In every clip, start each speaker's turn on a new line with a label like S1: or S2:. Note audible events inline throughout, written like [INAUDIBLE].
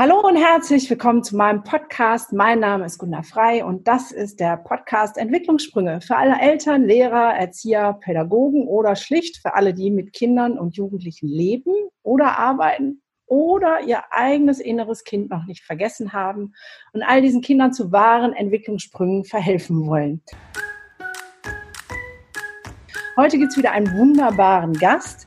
S1: Hallo und herzlich willkommen zu meinem Podcast. Mein Name ist Gunnar Frei und das ist der Podcast Entwicklungssprünge für alle Eltern, Lehrer, Erzieher, Pädagogen oder schlicht für alle, die mit Kindern und Jugendlichen leben oder arbeiten oder ihr eigenes inneres Kind noch nicht vergessen haben und all diesen Kindern zu wahren Entwicklungssprüngen verhelfen wollen. Heute gibt es wieder einen wunderbaren Gast.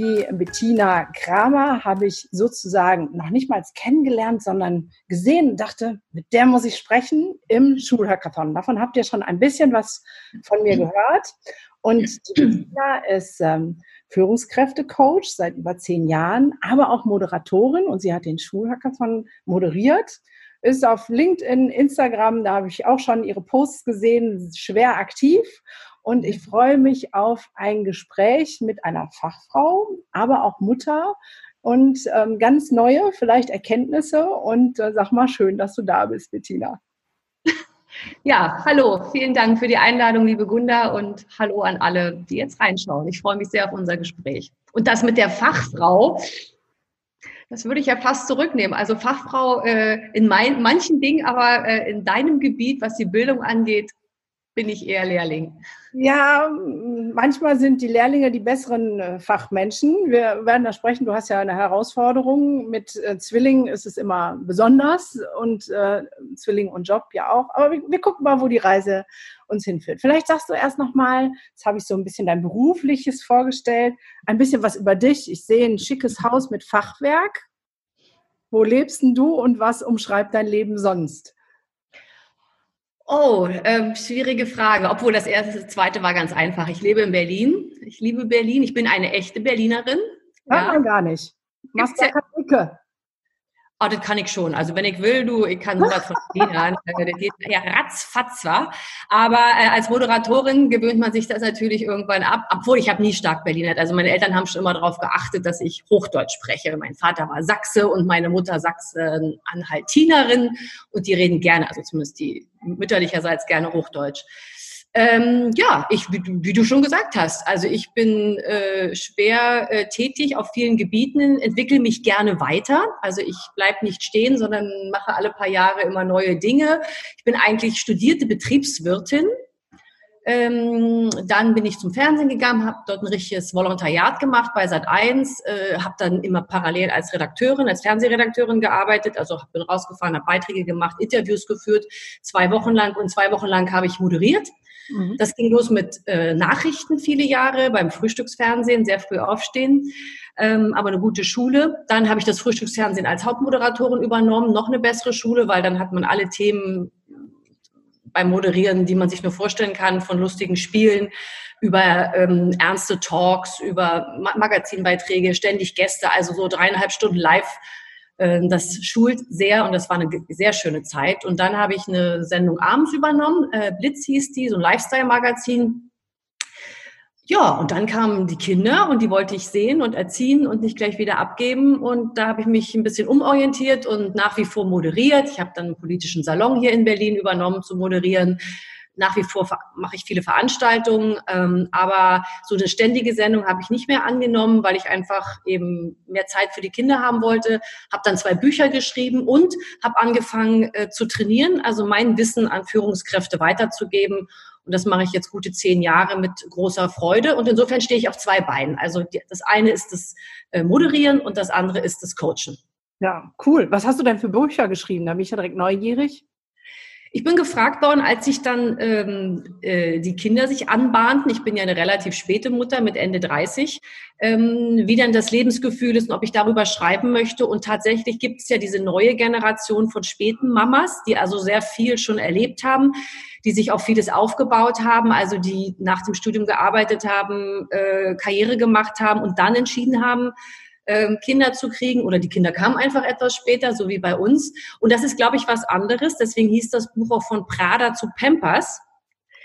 S1: Die Bettina Kramer habe ich sozusagen noch nicht mal kennengelernt, sondern gesehen und dachte, mit der muss ich sprechen im Schulhackathon. Davon habt ihr schon ein bisschen was von mir gehört. Und die Bettina ist ähm, Führungskräftecoach seit über zehn Jahren, aber auch Moderatorin und sie hat den Schulhackathon moderiert ist auf LinkedIn, Instagram, da habe ich auch schon ihre Posts gesehen, schwer aktiv und ich freue mich auf ein Gespräch mit einer Fachfrau, aber auch Mutter und ähm, ganz neue vielleicht Erkenntnisse. Und äh, sag mal, schön, dass du da bist, Bettina. [LAUGHS]
S2: Ja, hallo, vielen Dank für die Einladung, liebe Gunda, und hallo an alle, die jetzt reinschauen. Ich freue mich sehr auf unser Gespräch. Und das mit der Fachfrau, das würde ich ja fast zurücknehmen. Also Fachfrau äh, in mein, manchen Dingen, aber äh, in deinem Gebiet, was die Bildung angeht, bin ich eher Lehrling.
S1: Ja, manchmal sind die Lehrlinge die besseren äh, Fachmenschen. Wir werden da sprechen. Du hast ja eine Herausforderung. Mit äh, Zwillingen ist es immer besonders und äh, Zwilling und Job ja auch. Aber wir, wir, gucken mal, wo die Reise uns hinführt. Vielleicht sagst du erst nochmal, jetzt habe ich so ein bisschen dein berufliches vorgestellt, ein bisschen was über dich. Ich sehe ein schickes Haus mit Fachwerk. Wo lebst denn du und was umschreibt dein Leben sonst?
S2: Oh, ähm, schwierige Frage. Obwohl das erste, das zweite war ganz einfach. Ich lebe in Berlin. Ich liebe Berlin. Ich bin eine echte Berlinerin.
S1: Hört ja. man gar nicht. Machst ja Ecke.
S2: Oh, das kann ich schon. Also wenn ich will, du, ich kann sowas von. [LAUGHS] Äh, das geht ja ratzfatz zwar. Aber äh, als Moderatorin gewöhnt man sich das natürlich irgendwann ab. Obwohl ich habe nie stark Berliner. Also meine Eltern haben schon immer darauf geachtet, dass ich Hochdeutsch spreche. Mein Vater war Sachse und meine Mutter Sachsen-Anhaltinerin. Und die reden gerne, also zumindest die mütterlicherseits gerne Hochdeutsch. Ähm, ja, ich, wie, wie, du schon gesagt hast, also ich bin äh, schwer äh, tätig auf vielen Gebieten, entwickle mich gerne weiter. Also ich bleibe nicht stehen, sondern mache alle paar Jahre immer neue Dinge. Ich bin eigentlich studierte Betriebswirtin. Ähm, dann bin ich zum Fernsehen gegangen, habe dort ein richtiges Volontariat gemacht bei Sat1, äh, habe dann immer parallel als Redakteurin, als Fernsehredakteurin gearbeitet, also bin rausgefahren, habe Beiträge gemacht, Interviews geführt, zwei Wochen lang und zwei Wochen lang habe ich moderiert. Mhm. Das ging los mit äh, Nachrichten viele Jahre beim Frühstücksfernsehen, sehr früh aufstehen, ähm, aber eine gute Schule. Dann habe ich das Frühstücksfernsehen als Hauptmoderatorin übernommen, noch eine bessere Schule, weil dann hat man alle Themen beim Moderieren, die man sich nur vorstellen kann, von lustigen Spielen über ähm, ernste Talks, über Magazinbeiträge, ständig Gäste, also so dreieinhalb Stunden live das schult sehr und das war eine sehr schöne Zeit. Und dann habe ich eine Sendung abends übernommen, äh, Blitz hieß die, so ein Lifestyle-Magazin. Ja, und dann kamen die Kinder und die wollte ich sehen und erziehen und nicht gleich wieder abgeben. Und da habe ich mich ein bisschen umorientiert und nach wie vor moderiert. Ich habe dann einen politischen Salon hier in Berlin übernommen zu moderieren nach wie vor mache ich viele Veranstaltungen, ähm, aber so eine ständige Sendung habe ich nicht mehr angenommen, weil ich einfach eben mehr Zeit für die Kinder haben wollte. Habe dann zwei Bücher geschrieben und habe angefangen äh, zu trainieren, also mein Wissen an Führungskräfte weiterzugeben. Und das mache ich jetzt gute zehn Jahre mit großer Freude. Und insofern stehe ich auf zwei Beinen. Also das eine ist das äh, Moderieren und das andere ist das Coachen.
S1: Ja, cool. Was hast du denn für Bücher geschrieben? Da bin ich ja direkt neugierig.
S2: Ich bin gefragt worden, als sich dann ähm, äh, die Kinder sich anbahnten, ich bin ja eine relativ späte Mutter mit Ende 30, ähm, wie dann das Lebensgefühl ist und ob ich darüber schreiben möchte. Und tatsächlich gibt es ja diese neue Generation von späten Mamas, die also sehr viel schon erlebt haben, die sich auch vieles aufgebaut haben, also die nach dem Studium gearbeitet haben, äh, Karriere gemacht haben und dann entschieden haben, Kinder zu kriegen oder die Kinder kamen einfach etwas später, so wie bei uns. Und das ist, glaube ich, was anderes. Deswegen hieß das Buch auch von Prada zu Pampers.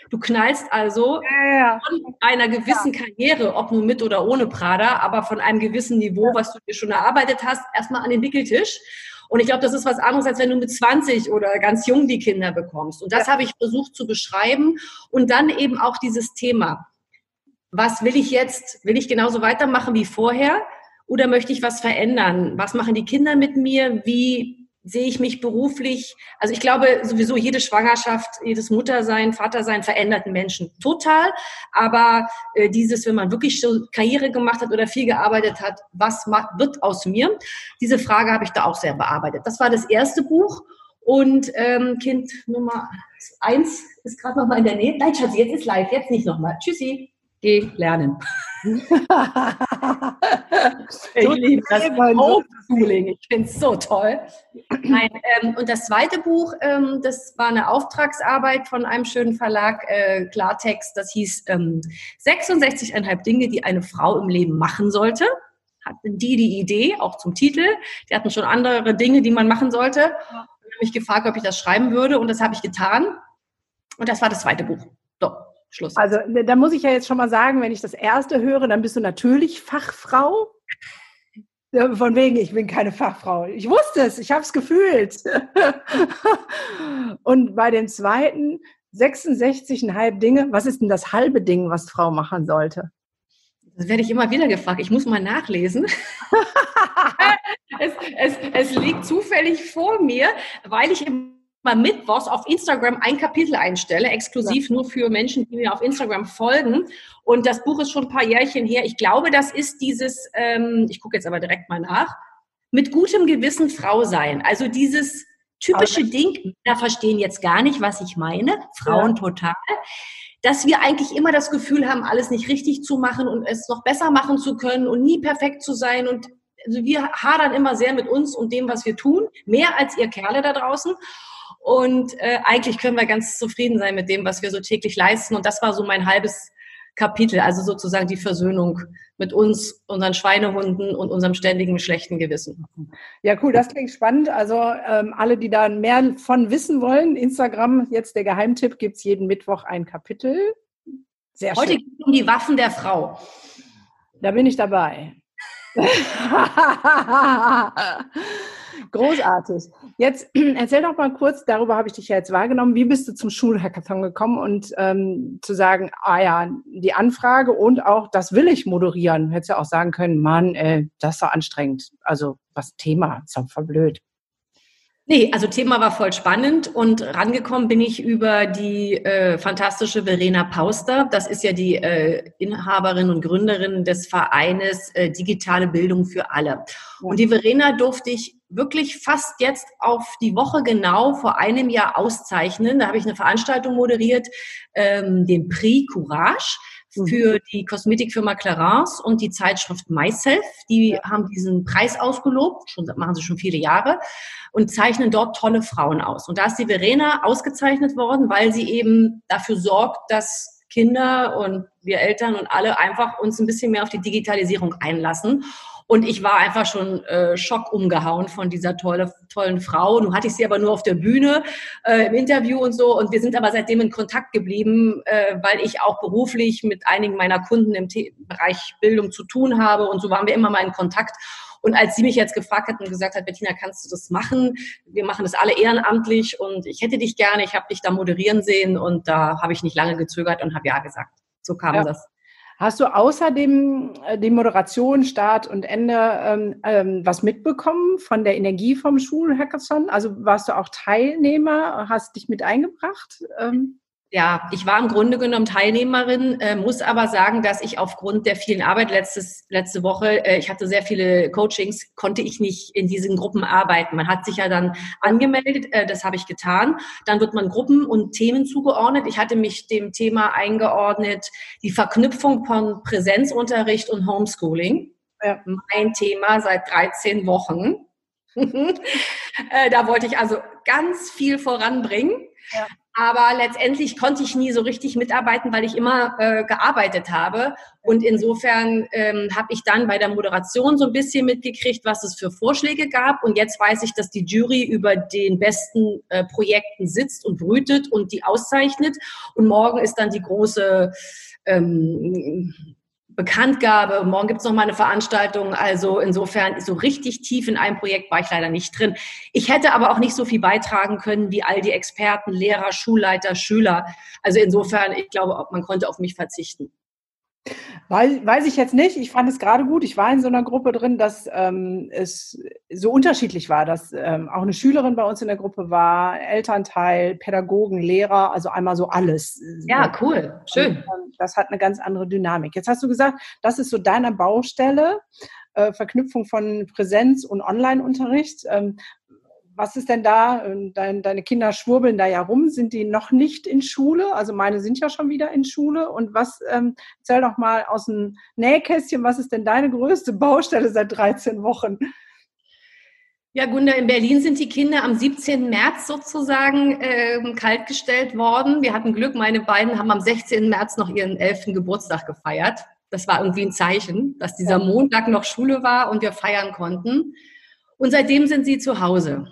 S2: Du knallst also ja, ja. von einer gewissen ja. Karriere, ob nun mit oder ohne Prada, aber von einem gewissen Niveau, was du dir schon erarbeitet hast, erstmal an den Wickeltisch. Und ich glaube, das ist was anderes, als wenn du mit 20 oder ganz jung die Kinder bekommst. Und das habe ich versucht zu beschreiben. Und dann eben auch dieses Thema. Was will ich jetzt? Will ich genauso weitermachen wie vorher? Oder möchte ich was verändern? Was machen die Kinder mit mir? Wie sehe ich mich beruflich, also ich glaube sowieso jede Schwangerschaft, jedes Muttersein, Vatersein verändert einen Menschen total. Aber äh, dieses, wenn man wirklich schon Karriere gemacht hat oder viel gearbeitet hat, was macht, wird aus mir? Diese Frage habe ich da auch sehr bearbeitet. Das war das erste Buch. Und ähm, Kind Nummer eins ist gerade noch mal in der Nähe. Nein, Schatzi, jetzt ist live, jetzt nicht nochmal. Tschüssi, geh lernen. [LAUGHS] ich liebe das Homeschooling. Ich finde es so toll. Nein, ähm, und das zweite Buch, ähm, das war eine Auftragsarbeit von einem schönen Verlag, äh, Klartext. Das hieß ähm, 66,5 Dinge, die eine Frau im Leben machen sollte. Hatten die die Idee, auch zum Titel. Die hatten schon andere Dinge, die man machen sollte. Und haben mich gefragt, ob ich das schreiben würde. Und das habe ich getan. Und das war das zweite Buch. So. Schluss.
S1: Also da muss ich ja jetzt schon mal sagen, wenn ich das erste höre, dann bist du natürlich Fachfrau. Von wegen, ich bin keine Fachfrau. Ich wusste es, ich habe es gefühlt. [LAUGHS] Und bei dem zweiten 66,5 Dinge, was ist denn das halbe Ding, was Frau machen sollte?
S2: Das werde ich immer wieder gefragt. Ich muss mal nachlesen. [LAUGHS] [LAUGHS] es, es, es liegt zufällig vor mir, weil ich im mal mittwochs auf Instagram ein Kapitel einstelle, exklusiv ja. nur für Menschen, die mir auf Instagram folgen. Und das Buch ist schon ein paar Jährchen her. Ich glaube, das ist dieses, ähm, ich gucke jetzt aber direkt mal nach, mit gutem Gewissen Frau sein. Also dieses typische okay. Ding, da verstehen jetzt gar nicht, was ich meine, Frauen ja. total, dass wir eigentlich immer das Gefühl haben, alles nicht richtig zu machen und es noch besser machen zu können und nie perfekt zu sein und also wir hadern immer sehr mit uns und dem, was wir tun, mehr als ihr Kerle da draußen. Und äh, eigentlich können wir ganz zufrieden sein mit dem, was wir so täglich leisten. Und das war so mein halbes Kapitel, also sozusagen die Versöhnung mit uns, unseren Schweinehunden und unserem ständigen schlechten Gewissen.
S1: Ja, cool, das klingt spannend. Also ähm, alle, die da mehr von wissen wollen, Instagram, jetzt der Geheimtipp, gibt es jeden Mittwoch ein Kapitel.
S2: Sehr Heute geht es um die Waffen der Frau.
S1: Da bin ich dabei. [LAUGHS] Großartig. Jetzt [CLEARS THROAT] erzähl doch mal kurz, darüber habe ich dich ja jetzt wahrgenommen, wie bist du zum Schulhackathon gekommen und ähm, zu sagen, ah ja, die Anfrage und auch, das will ich moderieren. Hättest ja auch sagen können, Mann, ey, das ist so anstrengend. Also was Thema, ist doch voll blöd.
S2: Nee, also Thema war voll spannend und rangekommen bin ich über die äh, fantastische Verena Pauster. Das ist ja die äh, Inhaberin und Gründerin des Vereines äh, Digitale Bildung für alle. Und die Verena durfte ich wirklich fast jetzt auf die Woche genau vor einem Jahr auszeichnen. Da habe ich eine Veranstaltung moderiert, ähm, den Prix Courage. Für die Kosmetikfirma Clarence und die Zeitschrift Myself. Die haben diesen Preis ausgelobt, schon machen sie schon viele Jahre und zeichnen dort tolle Frauen aus. Und da ist die Verena ausgezeichnet worden, weil sie eben dafür sorgt, dass Kinder und wir Eltern und alle einfach uns ein bisschen mehr auf die Digitalisierung einlassen und ich war einfach schon äh, schock umgehauen von dieser tolle, tollen Frau. Nun hatte ich sie aber nur auf der Bühne äh, im Interview und so. Und wir sind aber seitdem in Kontakt geblieben, äh, weil ich auch beruflich mit einigen meiner Kunden im The Bereich Bildung zu tun habe. Und so waren wir immer mal in Kontakt. Und als sie mich jetzt gefragt hat und gesagt hat, Bettina, kannst du das machen? Wir machen das alle ehrenamtlich und ich hätte dich gerne, ich habe dich da moderieren sehen und da habe ich nicht lange gezögert und habe ja gesagt. So kam ja. das.
S1: Hast du außerdem äh, die Moderation, Start und Ende ähm, ähm, was mitbekommen von der Energie vom Schulhackathon? Also warst du auch Teilnehmer, hast dich mit eingebracht?
S2: Ähm? Ja, ich war im Grunde genommen Teilnehmerin, äh, muss aber sagen, dass ich aufgrund der vielen Arbeit letztes, letzte Woche, äh, ich hatte sehr viele Coachings, konnte ich nicht in diesen Gruppen arbeiten. Man hat sich ja dann angemeldet, äh, das habe ich getan. Dann wird man Gruppen und Themen zugeordnet. Ich hatte mich dem Thema eingeordnet, die Verknüpfung von Präsenzunterricht und Homeschooling. Ja. Mein Thema seit 13 Wochen. [LAUGHS] Äh, da wollte ich also ganz viel voranbringen. Ja. Aber letztendlich konnte ich nie so richtig mitarbeiten, weil ich immer äh, gearbeitet habe. Und insofern ähm, habe ich dann bei der Moderation so ein bisschen mitgekriegt, was es für Vorschläge gab. Und jetzt weiß ich, dass die Jury über den besten äh, Projekten sitzt und brütet und die auszeichnet. Und morgen ist dann die große ähm, Bekanntgabe. Morgen gibt es noch mal eine Veranstaltung. Also insofern so richtig tief in einem Projekt war ich leider nicht drin. Ich hätte aber auch nicht so viel beitragen können wie all die Experten, Lehrer, Schulleiter, Schüler. Also insofern, ich glaube, man konnte auf mich verzichten.
S1: Weiß, weiß ich jetzt nicht. Ich fand es gerade gut. Ich war in so einer Gruppe drin, dass ähm, es so unterschiedlich war, dass ähm, auch eine Schülerin bei uns in der Gruppe war, Elternteil, Pädagogen, Lehrer, also einmal so alles.
S2: Ja, cool, schön. Und,
S1: ähm, das hat eine ganz andere Dynamik. Jetzt hast du gesagt, das ist so deine Baustelle, äh, Verknüpfung von Präsenz und Online-Unterricht. Ähm, was ist denn da? Dein, deine Kinder schwurbeln da ja rum. Sind die noch nicht in Schule? Also meine sind ja schon wieder in Schule. Und was, ähm, erzähl doch mal aus dem Nähkästchen, was ist denn deine größte Baustelle seit 13 Wochen?
S2: Ja, Gunda, in Berlin sind die Kinder am 17. März sozusagen äh, kaltgestellt worden. Wir hatten Glück, meine beiden haben am 16. März noch ihren 11. Geburtstag gefeiert. Das war irgendwie ein Zeichen, dass dieser Montag noch Schule war und wir feiern konnten. Und seitdem sind sie zu Hause.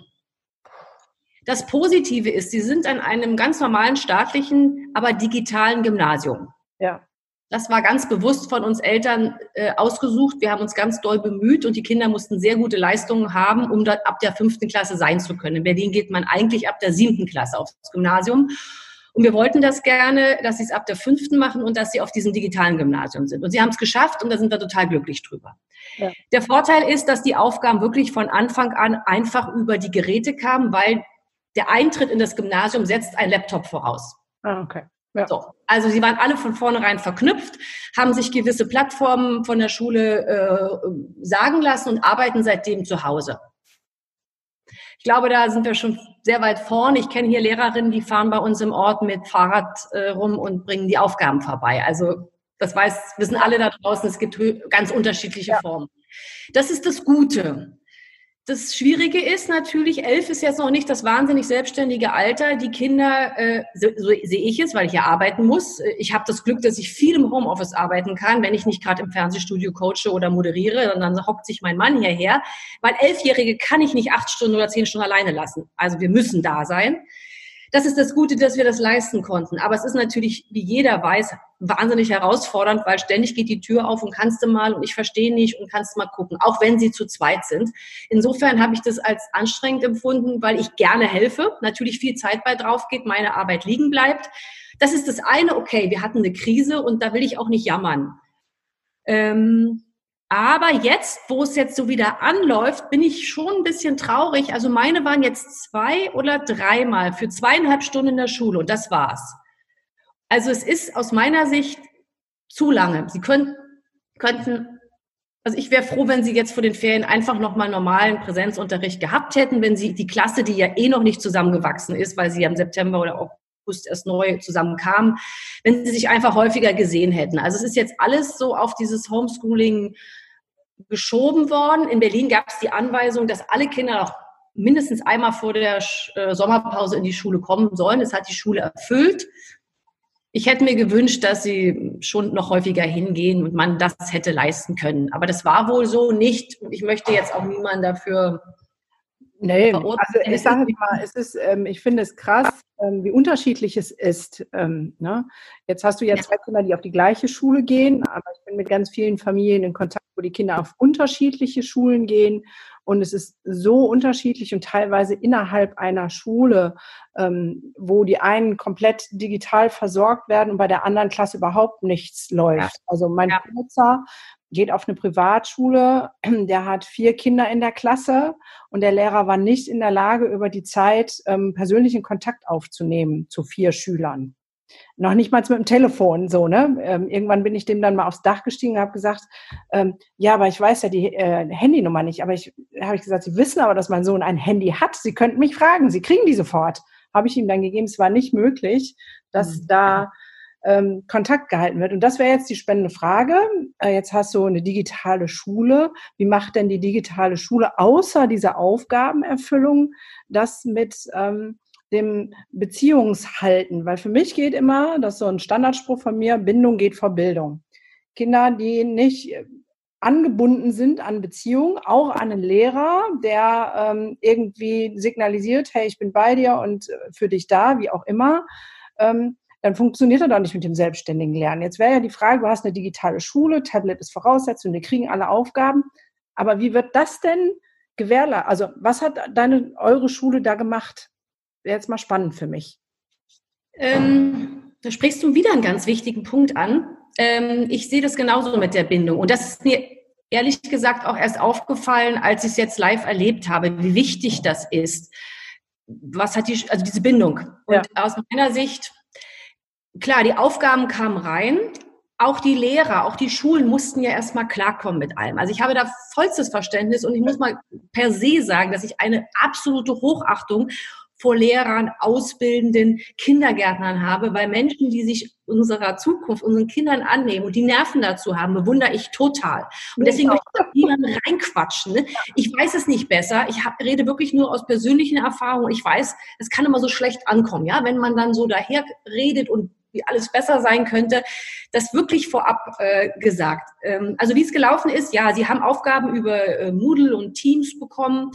S2: Das Positive ist, sie sind an einem ganz normalen staatlichen, aber digitalen Gymnasium.
S1: Ja.
S2: Das war ganz bewusst von uns Eltern äh, ausgesucht. Wir haben uns ganz doll bemüht und die Kinder mussten sehr gute Leistungen haben, um dort ab der fünften Klasse sein zu können. In Berlin geht man eigentlich ab der siebten Klasse aufs Gymnasium. Und wir wollten das gerne, dass sie es ab der fünften machen und dass sie auf diesem digitalen Gymnasium sind. Und sie haben es geschafft und da sind wir total glücklich drüber. Ja. Der Vorteil ist, dass die Aufgaben wirklich von Anfang an einfach über die Geräte kamen, weil der Eintritt in das Gymnasium setzt ein Laptop voraus.
S1: Ah, okay.
S2: Ja. So, also sie waren alle von vornherein verknüpft, haben sich gewisse Plattformen von der Schule äh, sagen lassen und arbeiten seitdem zu Hause. Ich glaube, da sind wir schon sehr weit vorn. Ich kenne hier Lehrerinnen, die fahren bei uns im Ort mit Fahrrad äh, rum und bringen die Aufgaben vorbei. Also das weiß, wissen alle da draußen, es gibt ganz unterschiedliche ja. Formen. Das ist das Gute. Das Schwierige ist natürlich, elf ist jetzt noch nicht das wahnsinnig selbstständige Alter. Die Kinder, äh, so, so sehe ich es, weil ich ja arbeiten muss. Ich habe das Glück, dass ich viel im Homeoffice arbeiten kann, wenn ich nicht gerade im Fernsehstudio coache oder moderiere, sondern hockt sich mein Mann hierher. Weil Elfjährige kann ich nicht acht Stunden oder zehn Stunden alleine lassen. Also wir müssen da sein das ist das Gute, dass wir das leisten konnten. Aber es ist natürlich, wie jeder weiß, wahnsinnig herausfordernd, weil ständig geht die Tür auf und kannst du mal und ich verstehe nicht und kannst mal gucken, auch wenn sie zu zweit sind. Insofern habe ich das als anstrengend empfunden, weil ich gerne helfe, natürlich viel Zeit bei drauf geht, meine Arbeit liegen bleibt. Das ist das eine, okay, wir hatten eine Krise und da will ich auch nicht jammern. Ähm, aber jetzt, wo es jetzt so wieder anläuft, bin ich schon ein bisschen traurig. Also meine waren jetzt zwei oder dreimal für zweieinhalb Stunden in der Schule und das war's. Also es ist aus meiner Sicht zu lange. Sie können, könnten, also ich wäre froh, wenn Sie jetzt vor den Ferien einfach nochmal normalen Präsenzunterricht gehabt hätten, wenn Sie die Klasse, die ja eh noch nicht zusammengewachsen ist, weil sie im September oder August erst neu zusammenkamen, wenn sie sich einfach häufiger gesehen hätten. Also es ist jetzt alles so auf dieses Homeschooling geschoben worden. In Berlin gab es die Anweisung, dass alle Kinder noch mindestens einmal vor der äh, Sommerpause in die Schule kommen sollen. Das hat die Schule erfüllt. Ich hätte mir gewünscht, dass sie schon noch häufiger hingehen und man das hätte leisten können. Aber das war wohl so nicht. Ich möchte jetzt auch niemanden dafür
S1: Nee, also ich sage mal, es ist, ähm, ich finde es krass, ähm, wie unterschiedlich es ist. Ähm, ne? Jetzt hast du ja zwei Kinder, die auf die gleiche Schule gehen, aber ich bin mit ganz vielen Familien in Kontakt, wo die Kinder auf unterschiedliche Schulen gehen. Und es ist so unterschiedlich und teilweise innerhalb einer Schule, ähm, wo die einen komplett digital versorgt werden und bei der anderen Klasse überhaupt nichts läuft. Ja. Also mein ja. Geht auf eine Privatschule, [CLEARS THROAT] der hat vier Kinder in der Klasse und der Lehrer war nicht in der Lage, über die Zeit ähm, persönlichen Kontakt aufzunehmen zu vier Schülern. Noch nicht mal mit dem Telefon, so, ne? Ähm, irgendwann bin ich dem dann mal aufs Dach gestiegen und habe gesagt, ähm, ja, aber ich weiß ja die äh, Handynummer nicht. Aber ich habe ich gesagt, Sie wissen aber, dass mein Sohn ein Handy hat. Sie könnten mich fragen, Sie kriegen die sofort. Habe ich ihm dann gegeben. Es war nicht möglich, dass mhm. da ähm, Kontakt gehalten wird. Und das wäre jetzt die spannende Frage. Äh, jetzt hast du eine digitale Schule. Wie macht denn die digitale Schule außer dieser Aufgabenerfüllung das mit ähm, dem Beziehungshalten? Weil für mich geht immer, das ist so ein Standardspruch von mir, Bindung geht vor Bildung. Kinder, die nicht äh, angebunden sind an Beziehungen, auch an einen Lehrer, der ähm, irgendwie signalisiert, hey, ich bin bei dir und äh, für dich da, wie auch immer, ähm, dann funktioniert er doch nicht mit dem selbstständigen Lernen. Jetzt wäre ja die Frage, du hast eine digitale Schule, Tablet ist Voraussetzung, wir kriegen alle Aufgaben. Aber wie wird das denn gewährleistet? Also was hat deine, eure Schule da gemacht? Wäre jetzt mal spannend für mich.
S2: Ähm, da sprichst du wieder einen ganz wichtigen Punkt an. ähm, ich sehe das genauso mit der Bindung. Und das ist mir ehrlich gesagt auch erst aufgefallen, als ich es jetzt live erlebt habe, wie wichtig das ist. Was hat die, also diese Bindung. Und ja. aus meiner Sicht, klar, die Aufgaben kamen rein, auch die Lehrer, auch die Schulen mussten ja erstmal klarkommen mit allem. Also ich habe da vollstes Verständnis und ich muss mal per se sagen, dass ich eine absolute Hochachtung vor Lehrern, Ausbildenden, Kindergärtnern habe, weil Menschen, die sich unserer Zukunft, unseren Kindern annehmen und die Nerven dazu haben, bewundere ich total. Und deswegen möchte ich auch niemanden reinquatschen. Ne? Ich weiß es nicht besser. Ich hab, rede wirklich nur aus persönlichen Erfahrungen. Ich weiß, es kann immer so schlecht ankommen, ja, wenn man dann so daher redet und wie alles besser sein könnte, das wirklich vorab äh, gesagt. Ähm, also wie es gelaufen ist, ja, sie haben Aufgaben über äh, Moodle und Teams bekommen,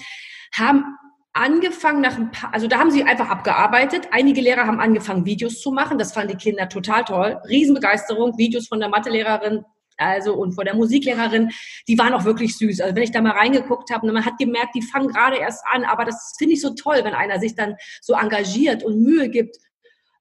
S2: haben angefangen nach ein paar, also da haben sie einfach abgearbeitet. Einige Lehrer haben angefangen, Videos zu machen. Das fanden die Kinder total toll. Riesenbegeisterung. Videos von der Mathelehrerin, also und von der Musiklehrerin, die waren auch wirklich süß. Also wenn ich da mal reingeguckt habe, man hat gemerkt, die fangen gerade erst an, aber das finde ich so toll, wenn einer sich dann so engagiert und Mühe gibt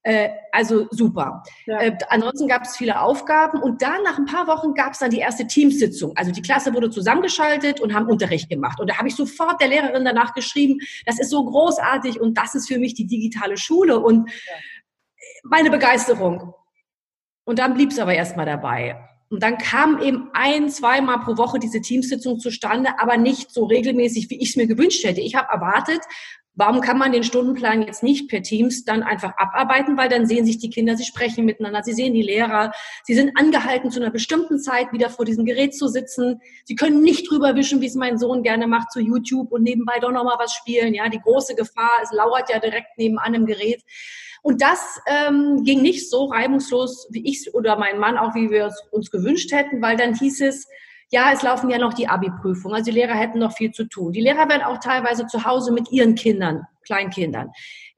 S2: äh, also super. Ja. Äh, ansonsten gab es viele Aufgaben und dann nach ein paar Wochen gab es dann die erste Teamsitzung. Also die Klasse wurde zusammengeschaltet und haben Unterricht gemacht. Und da habe ich sofort der Lehrerin danach geschrieben, das ist so großartig und das ist für mich die digitale Schule und ja. meine Begeisterung. Und dann blieb es aber erstmal dabei. Und dann kam eben ein, zweimal pro Woche diese Teamsitzung zustande, aber nicht so regelmäßig, wie ich es mir gewünscht hätte. Ich habe erwartet, Warum kann man den Stundenplan jetzt nicht per Teams dann einfach abarbeiten? Weil dann sehen sich die Kinder, sie sprechen miteinander, sie sehen die Lehrer, sie sind angehalten, zu einer bestimmten Zeit wieder vor diesem Gerät zu sitzen. Sie können nicht drüber wischen, wie es mein Sohn gerne macht, zu YouTube und nebenbei doch nochmal was spielen. Ja, die große Gefahr, es lauert ja direkt nebenan im Gerät. Und das ähm, ging nicht so reibungslos, wie ich oder mein Mann auch, wie wir es uns gewünscht hätten, weil dann hieß es, ja, es laufen ja noch die Abi-Prüfungen, also die Lehrer hätten noch viel zu tun. Die Lehrer werden auch teilweise zu Hause mit ihren Kindern, Kleinkindern.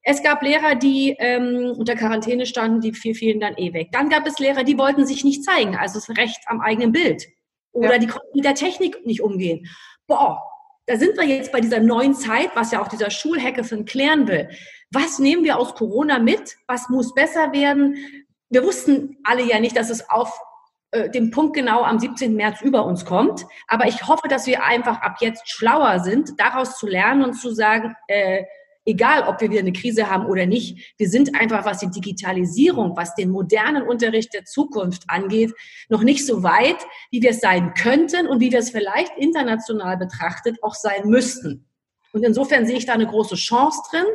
S2: Es gab Lehrer, die ähm, unter Quarantäne standen, die vier fielen dann eh weg. Dann gab es Lehrer, die wollten sich nicht zeigen, also das Recht am eigenen Bild. Oder ja. die konnten mit der Technik nicht umgehen. Boah, da sind wir jetzt bei dieser neuen Zeit, was ja auch dieser Schulhackathon klären will. Was nehmen wir aus Corona mit? Was muss besser werden? Wir wussten alle ja nicht, dass es auf dem Punkt genau am 17. März über uns kommt. Aber ich hoffe, dass wir einfach ab jetzt schlauer sind, daraus zu lernen und zu sagen, äh, egal ob wir wieder eine Krise haben oder nicht, wir sind einfach, was die Digitalisierung, was den modernen Unterricht der Zukunft angeht, noch nicht so weit, wie wir es sein könnten und wie wir es vielleicht international betrachtet auch sein müssten. Und insofern sehe ich da eine große Chance drin.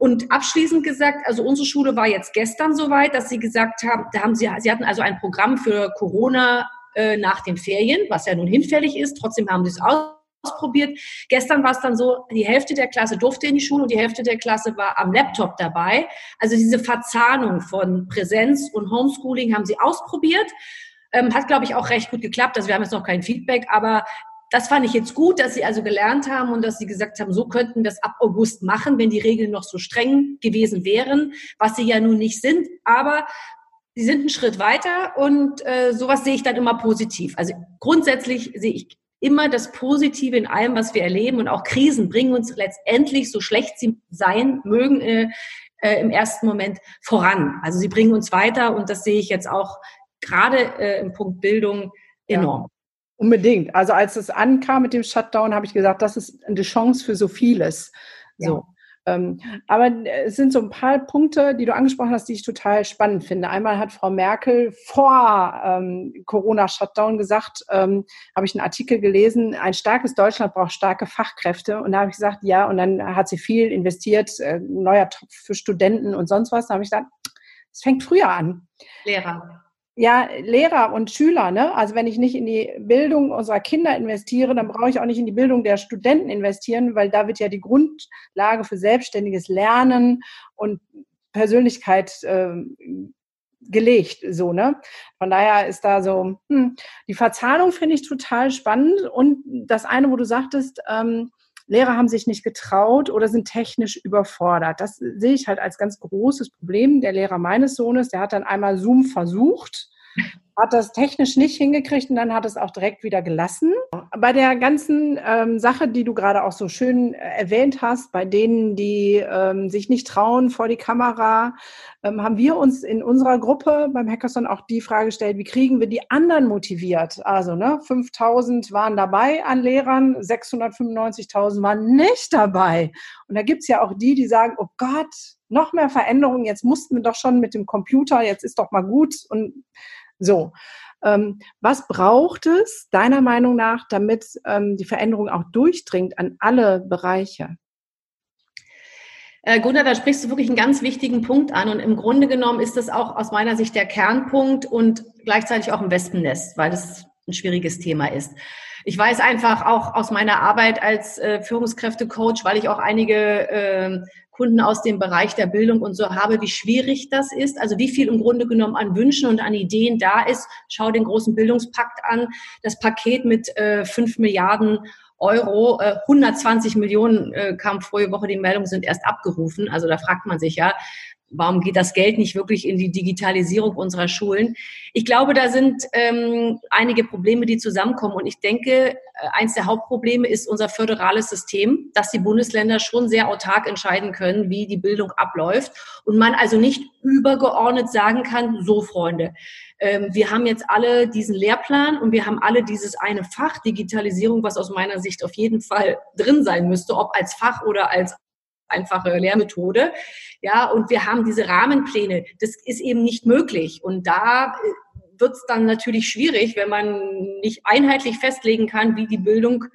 S2: Und abschließend gesagt, also unsere Schule war jetzt gestern soweit, dass sie gesagt haben, da haben sie, sie hatten also ein Programm für Corona äh, nach den Ferien, was ja nun hinfällig ist. Trotzdem haben sie es ausprobiert. Gestern war es dann so, die Hälfte der Klasse durfte in die Schule und die Hälfte der Klasse war am Laptop dabei. Also diese Verzahnung von Präsenz und Homeschooling haben sie ausprobiert. Ähm, hat, glaube ich, auch recht gut geklappt. Also wir haben jetzt noch kein Feedback, aber das fand ich jetzt gut, dass Sie also gelernt haben und dass Sie gesagt haben, so könnten wir es ab August machen, wenn die Regeln noch so streng gewesen wären, was sie ja nun nicht sind. Aber sie sind einen Schritt weiter und äh, sowas sehe ich dann immer positiv. Also grundsätzlich sehe ich immer das Positive in allem, was wir erleben und auch Krisen bringen uns letztendlich, so schlecht sie sein mögen, äh, äh, im ersten Moment voran. Also sie bringen uns weiter und das sehe ich jetzt auch gerade äh, im Punkt Bildung enorm. Ja.
S1: Unbedingt. Also als es ankam mit dem Shutdown, habe ich gesagt, das ist eine Chance für so vieles. So. Ja. Ähm, aber es sind so ein paar Punkte, die du angesprochen hast, die ich total spannend finde. Einmal hat Frau Merkel vor ähm, Corona-Shutdown gesagt, ähm, habe ich einen Artikel gelesen, ein starkes Deutschland braucht starke Fachkräfte. Und da habe ich gesagt, ja, und dann hat sie viel investiert, äh, neuer Topf für Studenten und sonst was. Da habe ich gesagt, es fängt früher an.
S2: Lehrer
S1: ja, Lehrer und Schüler, ne? Also wenn ich nicht in die Bildung unserer Kinder investiere, dann brauche ich auch nicht in die Bildung der Studenten investieren, weil da wird ja die Grundlage für selbstständiges Lernen und Persönlichkeit äh, gelegt, so, ne? Von daher ist da so, hm, die Verzahnung finde ich total spannend und das eine, wo du sagtest, ähm, Lehrer haben sich nicht getraut oder sind technisch überfordert. Das sehe ich halt als ganz großes Problem. Der Lehrer meines Sohnes, der hat dann einmal Zoom versucht hat das technisch nicht hingekriegt und dann hat es auch direkt wieder gelassen. Bei der ganzen ähm, Sache, die du gerade auch so schön äh, erwähnt hast, bei denen, die ähm, sich nicht trauen vor die Kamera, ähm, haben wir uns in unserer Gruppe beim Hackathon auch die Frage gestellt, wie kriegen wir die anderen motiviert? Also ne, 5000 waren dabei an Lehrern, 695.000 waren nicht dabei. Und da gibt's ja auch die, die sagen, oh Gott, noch mehr Veränderungen, jetzt mussten wir doch schon mit dem Computer, jetzt ist doch mal gut und so. Ähm, was braucht es deiner Meinung nach, damit ähm, die Veränderung auch durchdringt an alle Bereiche?
S2: Äh, Gunnar, da sprichst du wirklich einen ganz wichtigen Punkt an. Und im Grunde genommen ist das auch aus meiner Sicht der Kernpunkt und gleichzeitig auch ein Wespennest, weil das ein schwieriges Thema ist. Ich weiß einfach auch aus meiner Arbeit als äh, Führungskräftecoach, weil ich auch einige äh, Kunden aus dem Bereich der Bildung und so habe, wie schwierig das ist, also wie viel im Grunde genommen an Wünschen und an Ideen da ist. Schau den großen Bildungspakt an, das Paket mit äh, 5 Milliarden Euro, äh, 120 Millionen äh, kam vorige Woche die Meldung, sind erst abgerufen. Also da fragt man sich ja, warum geht das Geld nicht wirklich in die Digitalisierung unserer Schulen? Ich glaube, da sind ähm, einige Probleme, die zusammenkommen. Und ich denke, äh, eins der Hauptprobleme ist unser föderales System, dass die Bundesländer schon sehr autark entscheiden können, wie die Bildung abläuft. Und man also nicht übergeordnet sagen kann, so Freunde, ähm, wir haben jetzt alle diesen Lehrplan und wir haben alle dieses eine Fach Digitalisierung, was aus meiner Sicht auf jeden Fall drin sein müsste, ob als Fach oder als einfache Lehrmethode. Ja, und wir haben diese Rahmenpläne. Das ist eben nicht möglich. Und da äh, wird es dann natürlich schwierig, wenn man nicht einheitlich festlegen kann, wie die Bildung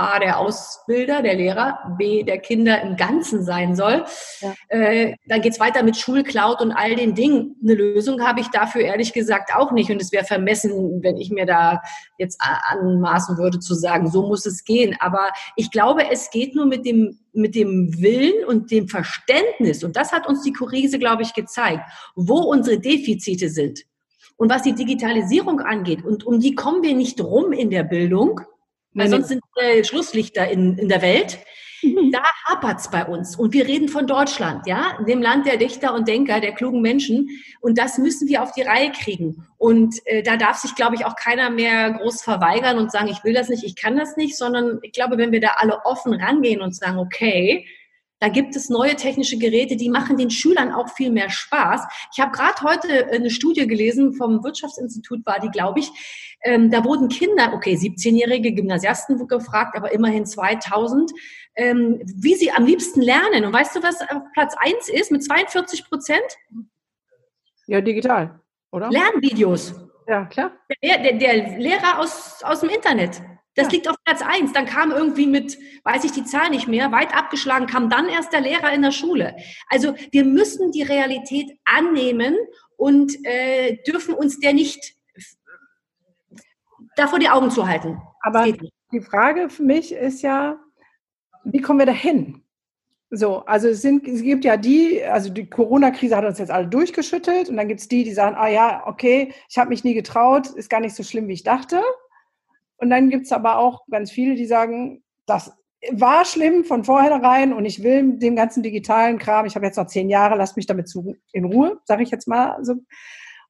S2: A, der Ausbilder, der Lehrer, B, der Kinder im Ganzen sein soll. Ja. Äh, dann geht's weiter mit Schulcloud und all den Dingen. Eine Lösung habe ich dafür ehrlich gesagt auch nicht. Und es wäre vermessen, wenn ich mir da jetzt anmaßen würde zu sagen, so muss es gehen. Aber ich glaube, es geht nur mit dem, mit dem Willen und dem Verständnis. Und das hat uns die Kurise, glaube ich, gezeigt, wo unsere Defizite sind. Und was die Digitalisierung angeht, und um die kommen wir nicht rum in der Bildung, weil sonst sind äh, Schlusslichter in, in der Welt. Mhm. Da hapert's bei uns. Und wir reden von Deutschland, ja, dem Land der Dichter und Denker, der klugen Menschen. Und das müssen wir auf die Reihe kriegen. Und äh, da darf sich, glaube ich, auch keiner mehr groß verweigern und sagen, ich will das nicht, ich kann das nicht, sondern ich glaube, wenn wir da alle offen rangehen und sagen, okay, da gibt es neue technische Geräte, die machen den Schülern auch viel mehr Spaß. Ich habe gerade heute eine Studie gelesen vom Wirtschaftsinstitut, war die, glaube ich. Ähm, da wurden Kinder, okay, 17-jährige Gymnasiasten gefragt, aber immerhin 2000, ähm, wie sie am liebsten lernen. Und weißt du, was auf Platz 1 ist mit 42 Prozent?
S1: Ja, digital, oder?
S2: Lernvideos.
S1: Ja, klar.
S2: Der, der, der Lehrer aus, aus dem Internet. Das ja. liegt auf Platz eins. Dann kam irgendwie mit, weiß ich die Zahl nicht mehr, weit abgeschlagen, kam dann erst der Lehrer in der Schule. Also wir müssen die Realität annehmen und äh, dürfen uns der nicht davor die Augen zu halten.
S1: Aber die Frage für mich ist ja, wie kommen wir dahin? So, also es, sind, es gibt ja die, also die Corona-Krise hat uns jetzt alle durchgeschüttelt und dann gibt es die, die sagen, ah ja, okay, ich habe mich nie getraut, ist gar nicht so schlimm, wie ich dachte. Und dann gibt es aber auch ganz viele, die sagen, das war schlimm von vornherein und ich will dem ganzen digitalen Kram, ich habe jetzt noch zehn Jahre, lasst mich damit zu, in Ruhe, sage ich jetzt mal so.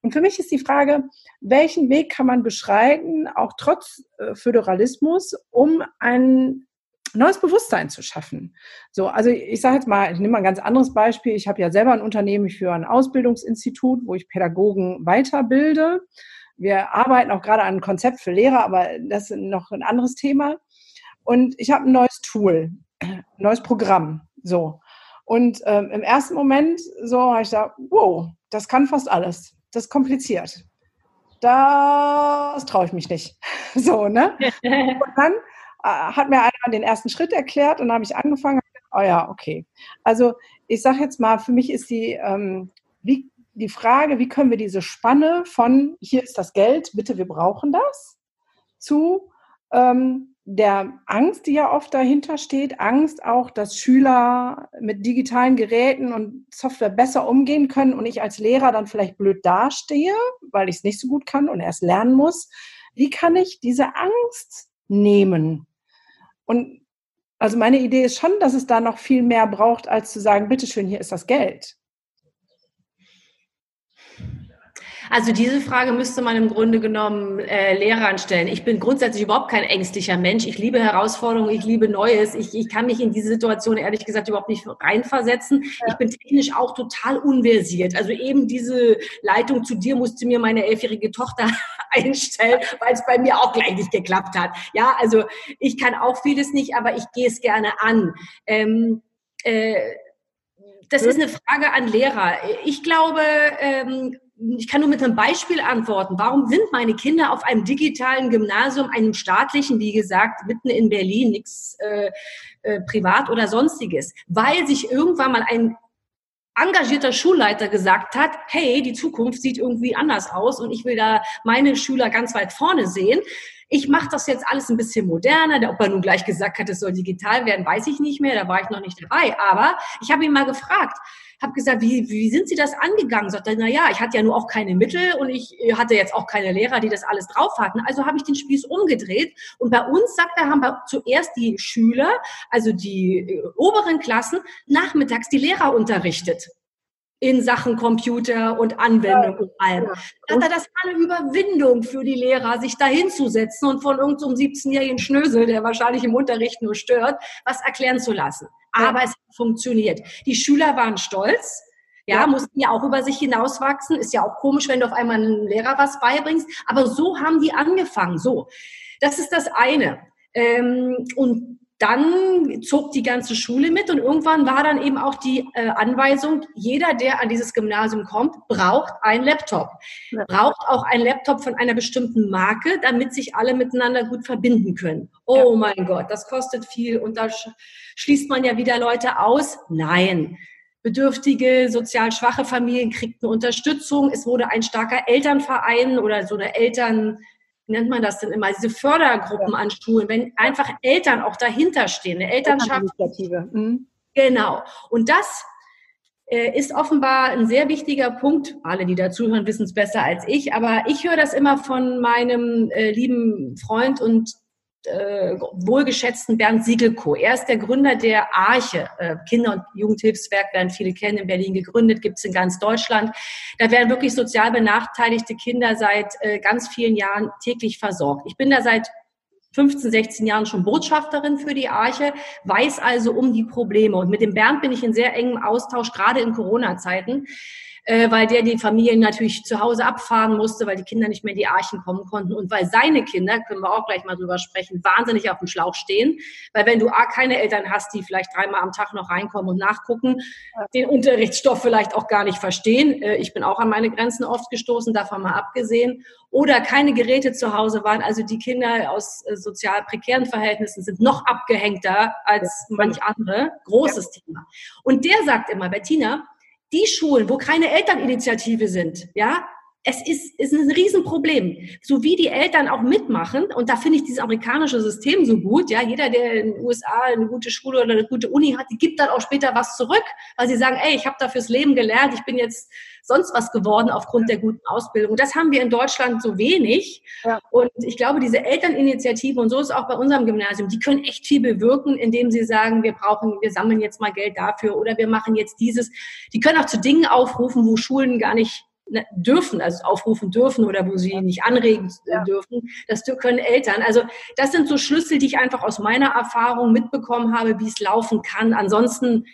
S1: Und für mich ist die Frage, welchen Weg kann man beschreiten, auch trotz äh, Föderalismus, um ein neues Bewusstsein zu schaffen. So, also ich sage jetzt mal, ich nehme mal ein ganz anderes Beispiel. Ich habe ja selber ein Unternehmen für ein Ausbildungsinstitut, wo ich Pädagogen weiterbilde. Wir arbeiten auch gerade an einem Konzept für Lehrer, aber das ist noch ein anderes Thema. Und ich habe ein neues Tool, ein neues Programm. So. Und ähm, im ersten Moment so habe ich gesagt, wow, das kann fast alles. Das ist kompliziert. Das traue ich mich nicht. [LAUGHS] so, ne? [LAUGHS] Und dann äh, hat mir einer den ersten Schritt erklärt und dann habe ich angefangen, oh ja, okay. Also ich sage jetzt mal, für mich ist die, ähm, wie die Frage, wie können wir diese Spanne von hier ist das Geld, bitte, wir brauchen das, zu ähm, der Angst, die ja oft dahinter steht, Angst auch, dass Schüler mit digitalen Geräten und Software besser umgehen können und ich als Lehrer dann vielleicht blöd dastehe, weil ich es nicht so gut kann und erst lernen muss. Wie kann ich diese Angst nehmen? Und also meine Idee ist schon, dass es da noch viel mehr braucht, als zu sagen, bitteschön, hier ist das Geld.
S2: Also diese Frage müsste man im Grunde genommen äh, Lehrern stellen. Ich bin grundsätzlich überhaupt kein ängstlicher Mensch. Ich liebe Herausforderungen, ich liebe Neues. Ich, ich kann mich in diese Situation ehrlich gesagt überhaupt nicht reinversetzen. Ja. Ich bin technisch auch total unversiert. Also eben diese Leitung zu dir musste mir meine elfjährige Tochter [LAUGHS] einstellen, weil es bei mir auch gleich nicht geklappt hat. Ja, also ich kann auch vieles nicht, aber ich gehe es gerne an. Ähm, äh, das ist eine Frage an Lehrer. Ich glaube, ähm, ich kann nur mit einem Beispiel antworten. Warum sind meine Kinder auf einem digitalen Gymnasium, einem staatlichen, wie gesagt, mitten in Berlin, nichts äh, äh, privat oder sonstiges? Weil sich irgendwann mal ein engagierter Schulleiter gesagt hat, hey, die Zukunft sieht irgendwie anders aus und ich will da meine Schüler ganz weit vorne sehen. Ich mache das jetzt alles ein bisschen moderner. Ob er nun gleich gesagt hat, es soll digital werden, weiß ich nicht mehr. Da war ich noch nicht dabei. Aber ich habe ihn mal gefragt, habe gesagt, wie, wie sind Sie das angegangen? Sagt er, na ja, ich hatte ja nur auch keine Mittel und ich hatte jetzt auch keine Lehrer, die das alles drauf hatten. Also habe ich den Spieß umgedreht. Und bei uns, sagt er, haben wir zuerst die Schüler, also die äh, oberen Klassen, nachmittags die Lehrer unterrichtet in Sachen Computer und Anwendung und allem. Hat er das eine Überwindung für die Lehrer, sich da hinzusetzen und von irgendeinem so 17-jährigen Schnösel, der wahrscheinlich im Unterricht nur stört, was erklären zu lassen. Aber es hat funktioniert. Die Schüler waren stolz. Ja, mussten ja auch über sich hinauswachsen. Ist ja auch komisch, wenn du auf einmal einem Lehrer was beibringst. Aber so haben die angefangen. So. Das ist das eine. Ähm, und dann zog die ganze Schule mit und irgendwann war dann eben auch die äh, Anweisung, jeder, der an dieses Gymnasium kommt, braucht einen Laptop. Braucht auch einen Laptop von einer bestimmten Marke, damit sich alle miteinander gut verbinden können. Oh ja. mein Gott, das kostet viel und da sch schließt man ja wieder Leute aus. Nein. Bedürftige, sozial schwache Familien kriegten Unterstützung. Es wurde ein starker Elternverein oder so eine Eltern, nennt man das denn immer, diese Fördergruppen ja. an Schulen, wenn einfach Eltern auch dahinter stehen, eine Elternschaft. Mhm. Genau. Und das äh, ist offenbar ein sehr wichtiger Punkt. Alle, die dazuhören, wissen es besser als ich, aber ich höre das immer von meinem äh, lieben Freund und äh, wohlgeschätzten Bernd Siegelko. Er ist der Gründer der Arche, äh, Kinder- und Jugendhilfswerk, werden viele kennen, in Berlin gegründet, gibt es in ganz Deutschland. Da werden wirklich sozial benachteiligte Kinder seit äh, ganz vielen Jahren täglich versorgt. Ich bin da seit 15, 16 Jahren schon Botschafterin für die Arche, weiß also um die Probleme. Und mit dem Bernd bin ich in sehr engem Austausch, gerade in Corona-Zeiten äh, weil der die Familien natürlich zu Hause abfahren musste, weil die Kinder nicht mehr in die Archen kommen konnten und weil seine Kinder, können wir auch gleich mal drüber sprechen, wahnsinnig auf dem Schlauch stehen. Weil wenn du A, keine Eltern hast, die vielleicht dreimal am Tag noch reinkommen und nachgucken, den Unterrichtsstoff vielleicht auch gar nicht verstehen. Äh, ich bin auch an meine Grenzen oft gestoßen, davon mal abgesehen. Oder keine Geräte zu Hause waren. Also die Kinder aus äh, sozial prekären Verhältnissen sind noch abgehängter als manch andere. Großes ja. Thema. Und der sagt immer, Bettina, die Schulen, wo keine Elterninitiative sind, ja, es ist, ist ein Riesenproblem. So wie die Eltern auch mitmachen, und da finde ich dieses amerikanische System so gut, ja, jeder, der in den USA eine gute Schule oder eine gute Uni hat, die gibt dann auch später was zurück, weil sie sagen, ey, ich habe da fürs Leben gelernt, ich bin jetzt sonst was geworden aufgrund der guten Ausbildung. Und das haben wir in Deutschland so wenig. Ja. Und ich glaube, diese Elterninitiative, und so ist es auch bei unserem Gymnasium, die können echt viel bewirken, indem sie sagen, wir brauchen, wir sammeln jetzt mal Geld dafür oder wir machen jetzt dieses. Die können auch zu Dingen aufrufen, wo Schulen gar nicht dürfen, also aufrufen dürfen oder wo sie nicht anregen ja. dürfen. Das können Eltern. Also das sind so Schlüssel, die ich einfach aus meiner Erfahrung mitbekommen habe, wie es laufen kann. Ansonsten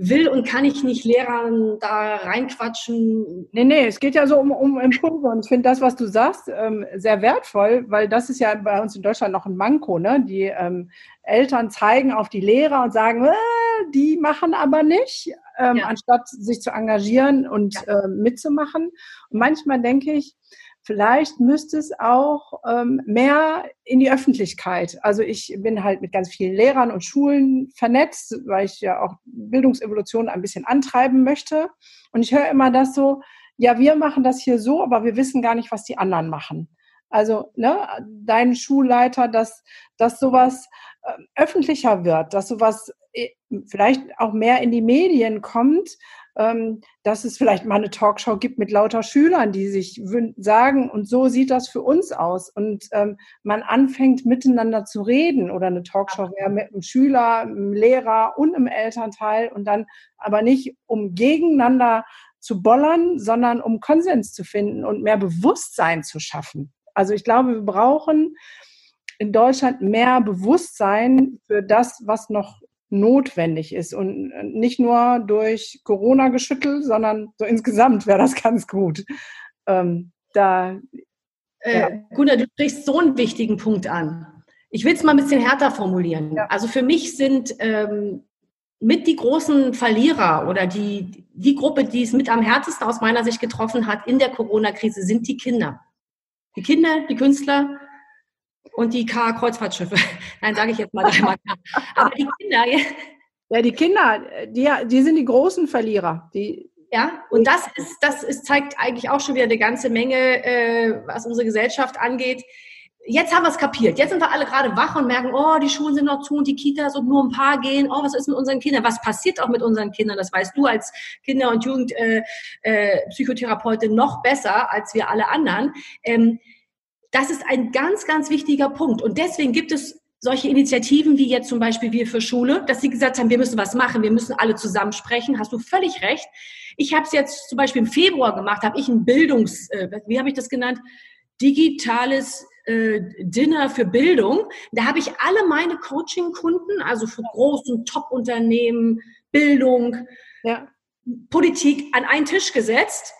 S2: will und kann ich nicht Lehrern da reinquatschen.
S1: Nee, nee, es geht ja so um, um Impulse. Und ich finde das, was du sagst, ähm, sehr wertvoll, weil das ist ja bei uns in Deutschland noch ein Manko. Ne? Die ähm, Eltern zeigen auf die Lehrer und sagen, äh, die machen aber nicht, ähm, ja. anstatt sich zu engagieren und ja. äh, mitzumachen. Und manchmal denke ich, Vielleicht müsste es auch ähm, mehr in die Öffentlichkeit. Also ich bin halt mit ganz vielen Lehrern und Schulen vernetzt, weil ich ja auch Bildungsevolution ein bisschen antreiben möchte. Und ich höre immer das so, ja, wir machen das hier so, aber wir wissen gar nicht, was die anderen machen. Also ne, dein Schulleiter, dass, dass sowas äh, öffentlicher wird, dass sowas vielleicht auch mehr in die Medien kommt, ähm, dass es vielleicht mal eine Talkshow gibt mit lauter Schülern, die sich sagen, und so sieht das für uns aus. Und ähm, man anfängt miteinander zu reden oder eine Talkshow wäre mit einem Schüler, einem Lehrer und einem Elternteil und dann aber nicht um gegeneinander zu bollern, sondern um Konsens zu finden und mehr Bewusstsein zu schaffen. Also ich glaube, wir brauchen in Deutschland mehr Bewusstsein für das, was noch notwendig ist und nicht nur durch Corona geschüttelt, sondern so insgesamt wäre das [LAUGHS] ganz gut. Ähm, da,
S2: äh, ja. Gunnar, du sprichst so einen wichtigen Punkt an. Ich will es mal ein bisschen härter formulieren. Ja. Also für mich sind ähm, mit die großen Verlierer oder die, die Gruppe, die es mit am härtesten aus meiner Sicht getroffen hat in der Corona-Krise, sind die Kinder. Die Kinder, die Künstler und die K-Kreuzfahrtschiffe. [LAUGHS] Nein, sage ich jetzt mal dreimal. Aber die Kinder,
S1: ja. ja, die Kinder, die, die sind die großen Verlierer. Die,
S2: ja, und das ist, das ist, zeigt eigentlich auch schon wieder eine ganze Menge, äh, was unsere Gesellschaft angeht jetzt haben wir es kapiert. Jetzt sind wir alle gerade wach und merken, oh, die Schulen sind noch zu und die Kitas und nur ein paar gehen. Oh, was ist mit unseren Kindern? Was passiert auch mit unseren Kindern? Das weißt du als Kinder- und Jugendpsychotherapeutin äh, äh, noch besser als wir alle anderen. Ähm, das ist ein ganz, ganz wichtiger Punkt. Und deswegen gibt es solche Initiativen wie jetzt zum Beispiel wir für Schule, dass sie gesagt haben, wir müssen was machen, wir müssen alle zusammen sprechen. Hast du völlig recht. Ich habe es jetzt zum Beispiel im Februar gemacht, habe ich ein Bildungs, äh, wie habe ich das genannt? Digitales äh, Dinner für Bildung. Da habe ich alle meine Coaching-Kunden, also für großen Top-Unternehmen, Bildung, ja. Politik, an einen Tisch gesetzt.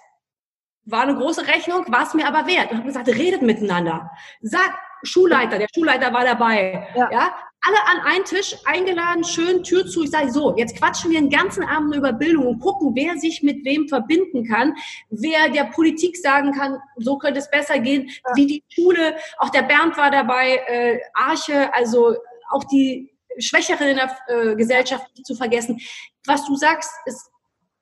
S2: War eine große Rechnung, war es mir aber wert. Und habe gesagt, redet miteinander. Sagt, Schulleiter, der Schulleiter war dabei. Ja. ja alle an einen Tisch eingeladen, schön Tür zu. Ich sage so, jetzt quatschen wir den ganzen Abend über Bildung und gucken, wer sich mit wem verbinden kann, wer der Politik sagen kann, so könnte es besser gehen, ja. wie die Schule. Auch der Bernd war dabei, äh, Arche, also auch die Schwächeren in der äh, Gesellschaft nicht zu vergessen. Was du sagst, ist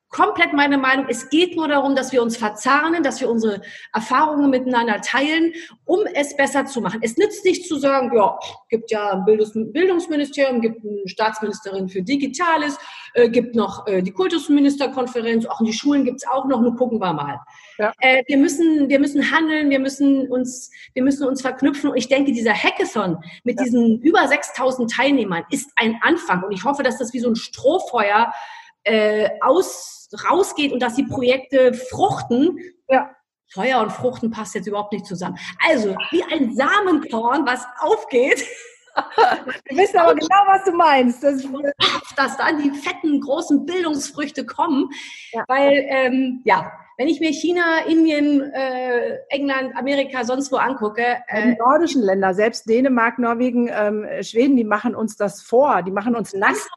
S2: komplett meine Meinung. Es geht nur darum, dass wir uns verzahnen, dass wir unsere Erfahrungen miteinander teilen, um es besser zu machen. Es nützt nicht zu sagen, ja, gibt ja ein Bildungsministerium, gibt eine Staatsministerin für Digitales, äh, gibt noch äh, die Kultusministerkonferenz, auch in die Schulen gibt's auch noch, nur gucken wir mal. Ja. Äh, wir müssen, wir müssen handeln, wir müssen uns, wir müssen uns verknüpfen. Und ich denke, dieser Hackathon mit ja. diesen über 6000 Teilnehmern ist ein Anfang. Und ich hoffe, dass das wie so ein Strohfeuer äh, aus rausgeht und dass die Projekte fruchten. Ja. Feuer und Fruchten passt jetzt überhaupt nicht zusammen. Also, wie ein Samenkorn, was aufgeht. [LAUGHS]
S1: Wir wissen aber genau, was du meinst.
S2: Das dass dann die fetten, großen Bildungsfrüchte kommen. Ja. Weil, ähm, ja, wenn ich mir China, Indien, äh, England, Amerika, sonst wo angucke.
S1: Äh, die nordischen Länder, selbst Dänemark, Norwegen, ähm, Schweden, die machen uns das vor. Die machen uns nass.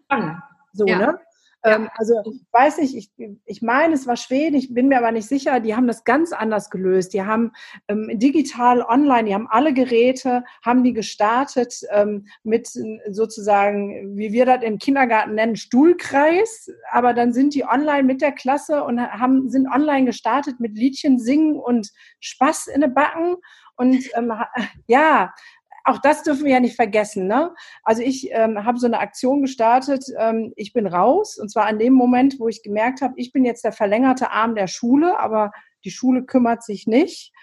S1: So, ja. ne? Ähm, also ich weiß nicht, ich, ich meine, es war Schweden, ich bin mir aber nicht sicher, die haben das ganz anders gelöst. Die haben ähm, digital, online, die haben alle Geräte, haben die gestartet ähm, mit sozusagen, wie wir das im Kindergarten nennen, Stuhlkreis, aber dann sind die online mit der Klasse und haben, sind online gestartet mit Liedchen singen und Spaß in den Backen. Und ähm, ja, auch das dürfen wir ja nicht vergessen. Ne? Also ich ähm, habe so eine Aktion gestartet, ähm, ich bin raus. Und zwar an dem Moment, wo ich gemerkt habe, ich bin jetzt der verlängerte Arm der Schule, aber die Schule kümmert sich nicht.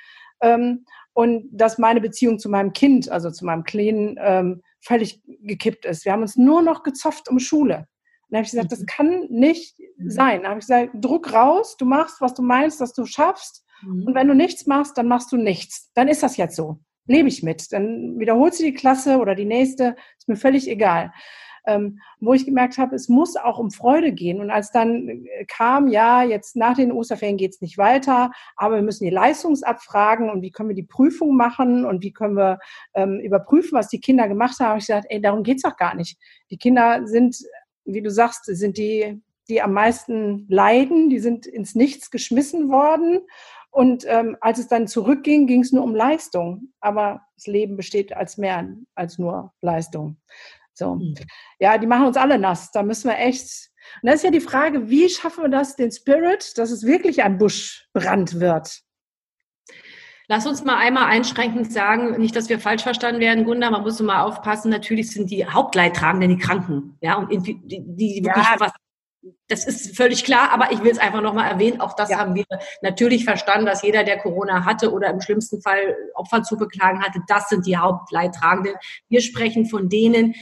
S1: Ähm, und dass meine Beziehung zu meinem Kind, also zu meinem Kleinen, ähm, völlig gekippt ist. Wir haben uns nur noch gezofft um Schule. Und dann habe ich gesagt, das mhm. kann nicht mhm. sein. Dann habe ich gesagt, Druck raus, du machst, was du meinst, dass du schaffst. Mhm. Und wenn du nichts machst, dann machst du nichts. Dann ist das jetzt so lebe ich mit. Dann wiederholst du die Klasse oder die nächste, ist mir völlig egal. Ähm, wo ich gemerkt habe, es muss auch um Freude gehen. Und als dann äh, kam, ja, jetzt nach den Osterferien geht's nicht weiter, aber wir müssen die Leistungsabfragen und wie können wir die Prüfung machen und wie können wir ähm, überprüfen, was die Kinder gemacht haben, habe ich gesagt, ey, darum geht's doch gar nicht. Die Kinder sind, wie du sagst, sind die, die am meisten leiden, die sind ins Nichts geschmissen worden und ähm, als es dann zurückging, ging es nur um Leistung. Aber das Leben besteht als mehr als nur Leistung. So. Mhm. Ja, die machen uns alle nass. Da müssen wir echt. Und das ist ja die Frage, wie schaffen wir das, den Spirit, dass es wirklich ein Buschbrand wird?
S2: Lass uns mal einmal einschränkend sagen, nicht, dass wir falsch verstanden werden, Gunda, man muss mal aufpassen, natürlich sind die Hauptleidtragenden die Kranken, ja, und die, die, die wirklich ja. was das ist völlig klar, aber ich will es einfach nochmal erwähnen. Auch das ja. haben wir natürlich verstanden, dass jeder, der Corona hatte oder im schlimmsten Fall Opfer zu beklagen hatte, das sind die Hauptleidtragenden. Wir sprechen von denen,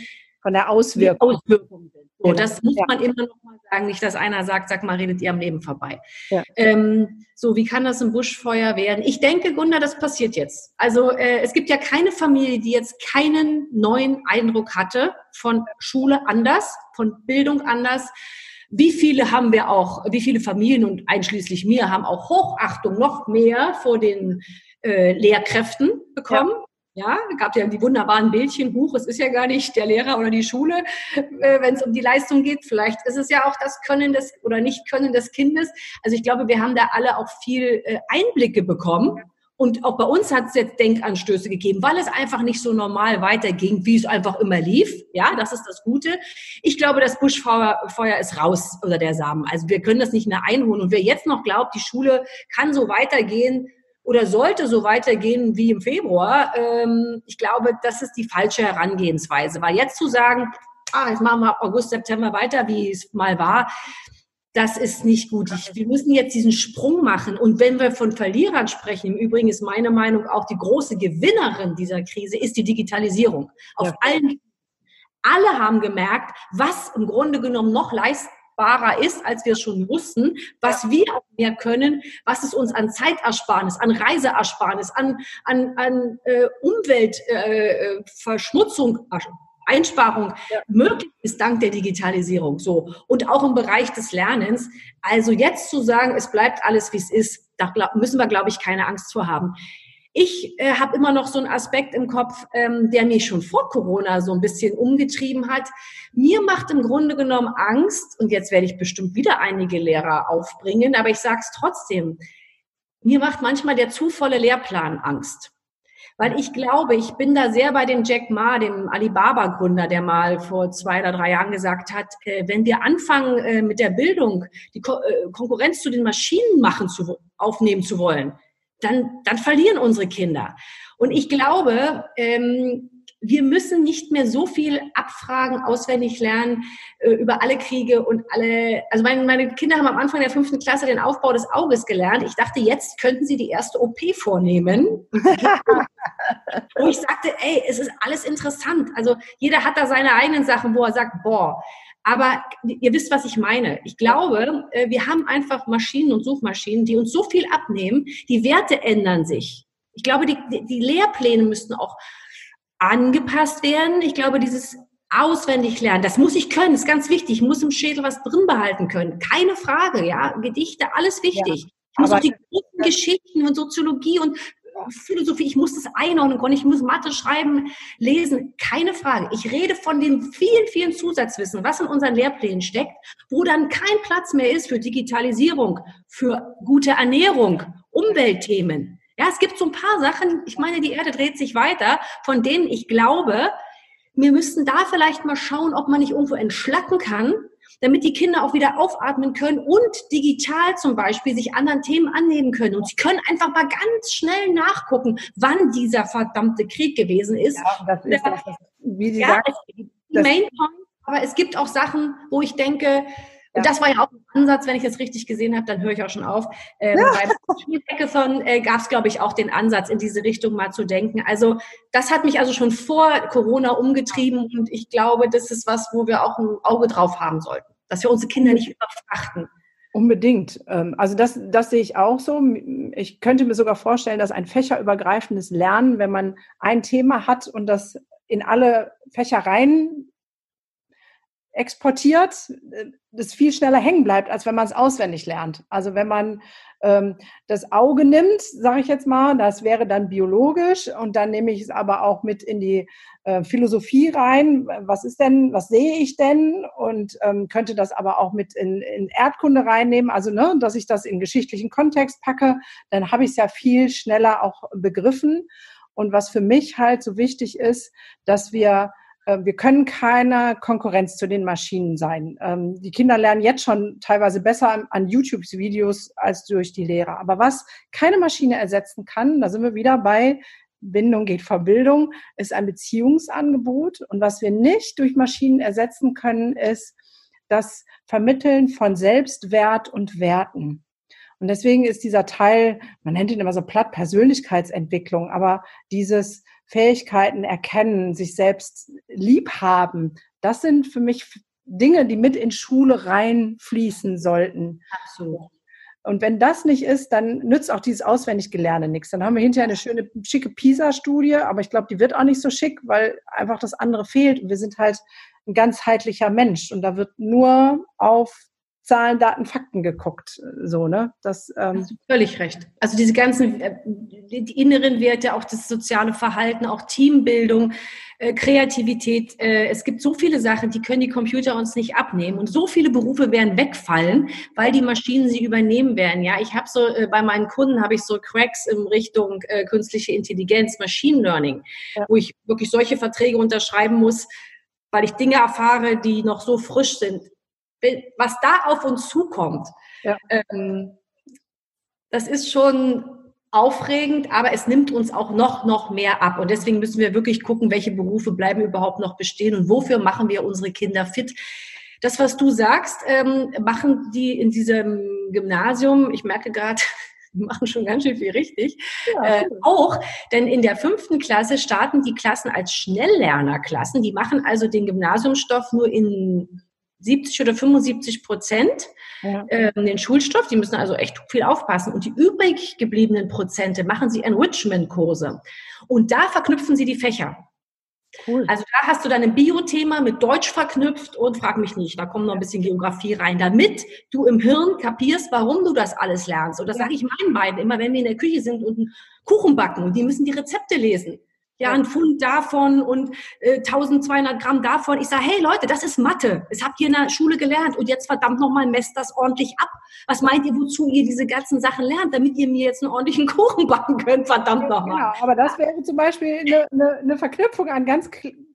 S1: von der Auswirkung. Auswirkung
S2: sind. So, das muss man immer noch mal sagen, nicht, dass einer sagt, sag mal, redet ihr am Leben vorbei. Ja. Ähm, so, wie kann das ein Buschfeuer werden? Ich denke, Gunda, das passiert jetzt. Also äh, es gibt ja keine Familie, die jetzt keinen neuen Eindruck hatte von Schule anders, von Bildung anders. Wie viele haben wir auch, wie viele Familien und einschließlich mir haben auch Hochachtung noch mehr vor den äh, Lehrkräften bekommen? Ja. Ja, gab ja die wunderbaren Bildchen, Buch, es ist ja gar nicht der Lehrer oder die Schule, äh, wenn es um die Leistung geht. Vielleicht ist es ja auch das Können des oder Nicht-Können des Kindes. Also ich glaube, wir haben da alle auch viel äh, Einblicke bekommen. Und auch bei uns hat es jetzt Denkanstöße gegeben, weil es einfach nicht so normal weiterging, wie es einfach immer lief. Ja, das ist das Gute. Ich glaube, das Buschfeuer Feuer ist raus oder der Samen. Also wir können das nicht mehr einholen. Und wer jetzt noch glaubt, die Schule kann so weitergehen, oder sollte so weitergehen wie im Februar, ähm, ich glaube, das ist die falsche Herangehensweise. Weil jetzt zu sagen, ah, jetzt machen wir August, September weiter, wie es mal war, das ist nicht gut. Ich, wir müssen jetzt diesen Sprung machen. Und wenn wir von Verlierern sprechen, im Übrigen ist meine Meinung auch die große Gewinnerin dieser Krise, ist die Digitalisierung. Auf ja. allen alle haben gemerkt, was im Grunde genommen noch leist, machbarer ist, als wir es schon wussten, was wir auch mehr können, was es uns an Zeitersparnis, an Reiseersparnis, an, an, an äh, Umweltverschmutzung, äh, Einsparung ja. möglich ist dank der Digitalisierung. So. Und auch im Bereich des Lernens. Also jetzt zu sagen, es bleibt alles, wie es ist, da müssen wir, glaube ich, keine Angst vor haben. Ich äh, habe immer noch so einen Aspekt im Kopf, ähm, der mich schon vor Corona so ein bisschen umgetrieben hat. Mir macht im Grunde genommen Angst, und jetzt werde ich bestimmt wieder einige Lehrer aufbringen, aber ich sage es trotzdem, mir macht manchmal der zu volle Lehrplan Angst. Weil ich glaube, ich bin da sehr bei dem Jack Ma, dem Alibaba-Gründer, der mal vor zwei oder drei Jahren gesagt hat, äh, wenn wir anfangen äh, mit der Bildung, die äh, Konkurrenz zu den Maschinen machen zu, aufnehmen zu wollen, dann, dann verlieren unsere Kinder. Und ich glaube, ähm, wir müssen nicht mehr so viel abfragen, auswendig lernen äh, über alle Kriege und alle. Also meine, meine Kinder haben am Anfang der fünften Klasse den Aufbau des Auges gelernt. Ich dachte, jetzt könnten sie die erste OP vornehmen. [LAUGHS] Wo ich sagte, ey, es ist alles interessant. Also jeder hat da seine eigenen Sachen, wo er sagt, boah, aber ihr wisst, was ich meine. Ich glaube, äh, wir haben einfach Maschinen und Suchmaschinen, die uns so viel abnehmen. Die Werte ändern sich. Ich glaube, die, die Lehrpläne müssten auch angepasst werden. Ich glaube, dieses auswendig lernen, das muss ich können, ist ganz wichtig. Ich muss im Schädel was drin behalten können. Keine Frage, ja. Gedichte, alles wichtig. Ja, ich muss auch die großen Geschichten und Soziologie und Philosophie, ich muss das einordnen können, ich muss Mathe schreiben, lesen, keine Frage. Ich rede von den vielen, vielen Zusatzwissen, was in unseren Lehrplänen steckt, wo dann kein Platz mehr ist für Digitalisierung, für gute Ernährung, Umweltthemen. Ja, es gibt so ein paar Sachen, ich meine, die Erde dreht sich weiter, von denen ich glaube, wir müssten da vielleicht mal schauen, ob man nicht irgendwo entschlacken kann, damit die Kinder auch wieder aufatmen können und digital zum Beispiel sich anderen Themen annehmen können. Und sie können einfach mal ganz schnell nachgucken, wann dieser verdammte Krieg gewesen ist. Ja, das ist, das, wie Sie ja, sagen, die Main Point, aber es gibt auch Sachen, wo ich denke, und das war ja auch ein Ansatz, wenn ich das richtig gesehen habe, dann höre ich auch schon auf. Ähm, ja. Beim Spielhackathon äh, gab es, glaube ich, auch den Ansatz, in diese Richtung mal zu denken. Also das hat mich also schon vor Corona umgetrieben und ich glaube, das ist was, wo wir auch ein Auge drauf haben sollten, dass wir unsere Kinder nicht überfrachten.
S1: Unbedingt. Ähm, also das, das sehe ich auch so. Ich könnte mir sogar vorstellen, dass ein fächerübergreifendes Lernen, wenn man ein Thema hat und das in alle Fächer rein exportiert, äh, das viel schneller hängen bleibt, als wenn man es auswendig lernt. Also wenn man ähm, das Auge nimmt, sage ich jetzt mal, das wäre dann biologisch und dann nehme ich es aber auch mit in die äh, Philosophie rein. Was ist denn, was sehe ich denn? Und ähm, könnte das aber auch mit in, in Erdkunde reinnehmen, also ne, dass ich das in geschichtlichen Kontext packe, dann habe ich es ja viel schneller auch begriffen. Und was für mich halt so wichtig ist, dass wir äh, wir können keine Konkurrenz zu den Maschinen sein. Ähm, die Kinder lernen jetzt schon teilweise besser an YouTube-Videos als durch die Lehrer. Aber was keine Maschine ersetzen kann, da sind wir wieder bei Bindung geht vor Bildung, ist ein Beziehungsangebot. Und was wir nicht durch Maschinen ersetzen können, ist das Vermitteln von Selbstwert und Werten. Und deswegen ist dieser Teil, man nennt ihn immer so platt Persönlichkeitsentwicklung, aber dieses Fähigkeiten erkennen, sich selbst lieb haben, Das sind für mich Dinge, die mit in Schule reinfließen sollten.
S2: Absolut.
S1: Und wenn das nicht ist, dann nützt auch dieses Auswendiggelerne nichts. Dann haben wir hinterher eine schöne, schicke PISA-Studie, aber ich glaube, die wird auch nicht so schick, weil einfach das andere fehlt. Und wir sind halt ein ganzheitlicher Mensch und da wird nur auf Zahlen, Daten, Fakten geguckt. So, ne?
S2: Das, ähm Hast du völlig recht. Also diese ganzen, äh, die inneren Werte, auch das soziale Verhalten, auch Teambildung, äh, Kreativität. Äh, es gibt so viele Sachen, die können die Computer uns nicht abnehmen. Und so viele Berufe werden wegfallen, weil die Maschinen sie übernehmen werden. Ja, ich habe so, äh, bei meinen Kunden habe ich so Cracks in Richtung äh, künstliche Intelligenz, Machine Learning, ja. wo ich wirklich solche Verträge unterschreiben muss, weil ich Dinge erfahre, die noch so frisch sind was da auf uns zukommt, ja. ähm, das ist schon aufregend, aber es nimmt uns auch noch, noch mehr ab. Und deswegen müssen wir wirklich gucken, welche Berufe bleiben überhaupt noch bestehen und wofür machen wir unsere Kinder fit. Das, was du sagst, ähm, machen die in diesem Gymnasium, ich merke gerade, [LAUGHS] die machen schon ganz schön viel richtig, ja, äh, auch, denn in der fünften Klasse starten die Klassen als Schnelllernerklassen. Die machen also den Gymnasiumstoff nur in 70 oder 75 Prozent ja. äh, den Schulstoff. Die müssen also echt viel aufpassen. Und die übrig gebliebenen Prozente machen sie Enrichment-Kurse. Und da verknüpfen sie die Fächer. Cool. Also da hast du dann ein Bio-Thema mit Deutsch verknüpft und frag mich nicht, da kommt noch ein bisschen Geografie rein, damit du im Hirn kapierst, warum du das alles lernst. Und das sage ich meinen beiden immer, wenn wir in der Küche sind und einen Kuchen backen und die müssen die Rezepte lesen ja, ein Pfund davon und äh, 1200 Gramm davon. Ich sage, hey Leute, das ist Mathe. Das habt ihr in der Schule gelernt und jetzt verdammt nochmal messt das ordentlich ab. Was meint ihr, wozu ihr diese ganzen Sachen lernt, damit ihr mir jetzt einen ordentlichen [LAUGHS] Kuchen backen könnt, verdammt ja, nochmal.
S1: Genau, aber das wäre zum Beispiel eine, eine, eine Verknüpfung an ganz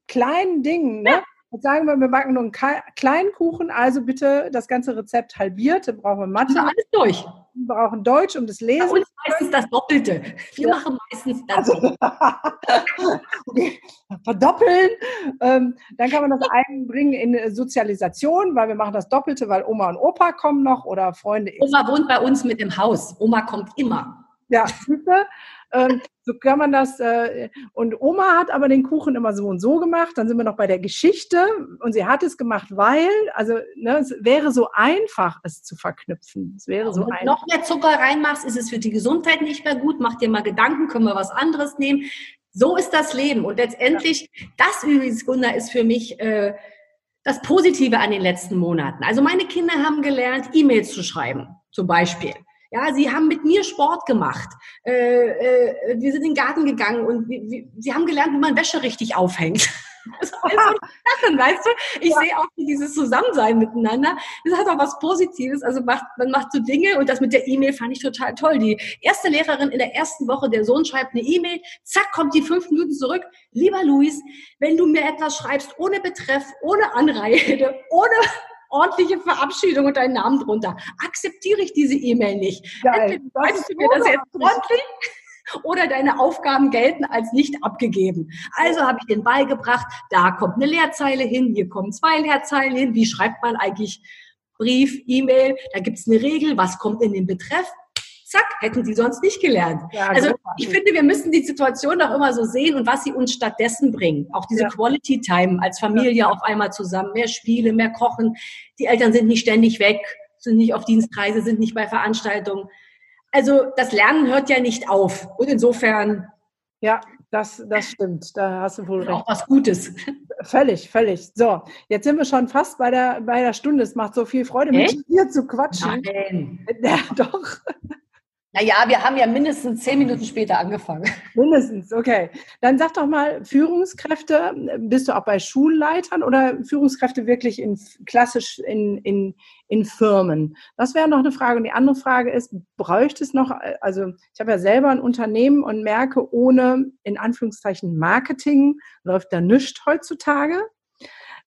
S1: kleinen Dingen. Ne? Ja. Jetzt sagen wir, wir backen nur einen kleinen Kuchen, also bitte das ganze Rezept halbiert, dann brauchen wir Mathe. Ja,
S2: alles durch.
S1: Wir brauchen Deutsch, um das Lesen. Bei
S2: uns meistens das Doppelte. Wir ja. machen meistens das also, [LAUGHS]
S1: okay. Verdoppeln. Ähm, dann kann man das einbringen in Sozialisation, weil wir machen das Doppelte, weil Oma und Opa kommen noch oder Freunde.
S2: Oma wohnt bei uns mit im Haus. Oma kommt immer.
S1: Ja, siehste? Ähm, so kann man das. Äh, und Oma hat aber den Kuchen immer so und so gemacht. Dann sind wir noch bei der Geschichte. Und sie hat es gemacht, weil, also ne, es wäre so einfach, es zu verknüpfen. Es wäre so
S2: Wenn du noch mehr Zucker reinmachst, ist es für die Gesundheit nicht mehr gut. Mach dir mal Gedanken, können wir was anderes nehmen. So ist das Leben. Und letztendlich, ja. das übrigens, Gunnar, ist für mich äh, das Positive an den letzten Monaten. Also meine Kinder haben gelernt, E-Mails zu schreiben, zum Beispiel. Ja, sie haben mit mir Sport gemacht. Äh, äh, wir sind in den Garten gegangen und wir, wir, sie haben gelernt, wie man Wäsche richtig aufhängt. [LAUGHS] Also, Sachen, weißt du? Ich ja. sehe auch dieses Zusammensein miteinander. Das hat auch was Positives. Also macht, man macht so Dinge und das mit der E-Mail fand ich total toll. Die erste Lehrerin in der ersten Woche, der Sohn schreibt eine E-Mail, zack, kommt die fünf Minuten zurück. Lieber Luis, wenn du mir etwas schreibst ohne Betreff, ohne Anrede, [LAUGHS] ohne ordentliche Verabschiedung und deinen Namen drunter. Akzeptiere ich diese E-Mail nicht. Geil. Du mir das jetzt ordentlich? oder deine Aufgaben gelten als nicht abgegeben. Also habe ich den beigebracht, da kommt eine Leerzeile hin, hier kommen zwei Leerzeilen hin. Wie schreibt man eigentlich Brief, E-Mail? Da gibt es eine Regel, was kommt in den Betreff? Zack, hätten sie sonst nicht gelernt. Ja, also ich finde, wir müssen die Situation auch immer so sehen und was sie uns stattdessen bringen. Auch diese ja. Quality Time als Familie ja. auf einmal zusammen, mehr Spiele, mehr Kochen. Die Eltern sind nicht ständig weg, sind nicht auf Dienstreise, sind nicht bei Veranstaltungen. Also das Lernen hört ja nicht auf. Und insofern.
S1: Ja, das, das stimmt. Da hast du wohl recht.
S2: Auch was Gutes.
S1: Völlig, völlig. So, jetzt sind wir schon fast bei der, bei der Stunde. Es macht so viel Freude, mit dir zu quatschen. Nein. [LAUGHS] Ja, doch.
S2: Naja, wir haben ja mindestens zehn Minuten später angefangen.
S1: Mindestens, okay. Dann sag doch mal, Führungskräfte, bist du auch bei Schulleitern oder Führungskräfte wirklich in, klassisch in, in, in Firmen? Das wäre noch eine Frage. Und die andere Frage ist, bräuchte es noch, also ich habe ja selber ein Unternehmen und merke, ohne in Anführungszeichen Marketing läuft da nichts heutzutage.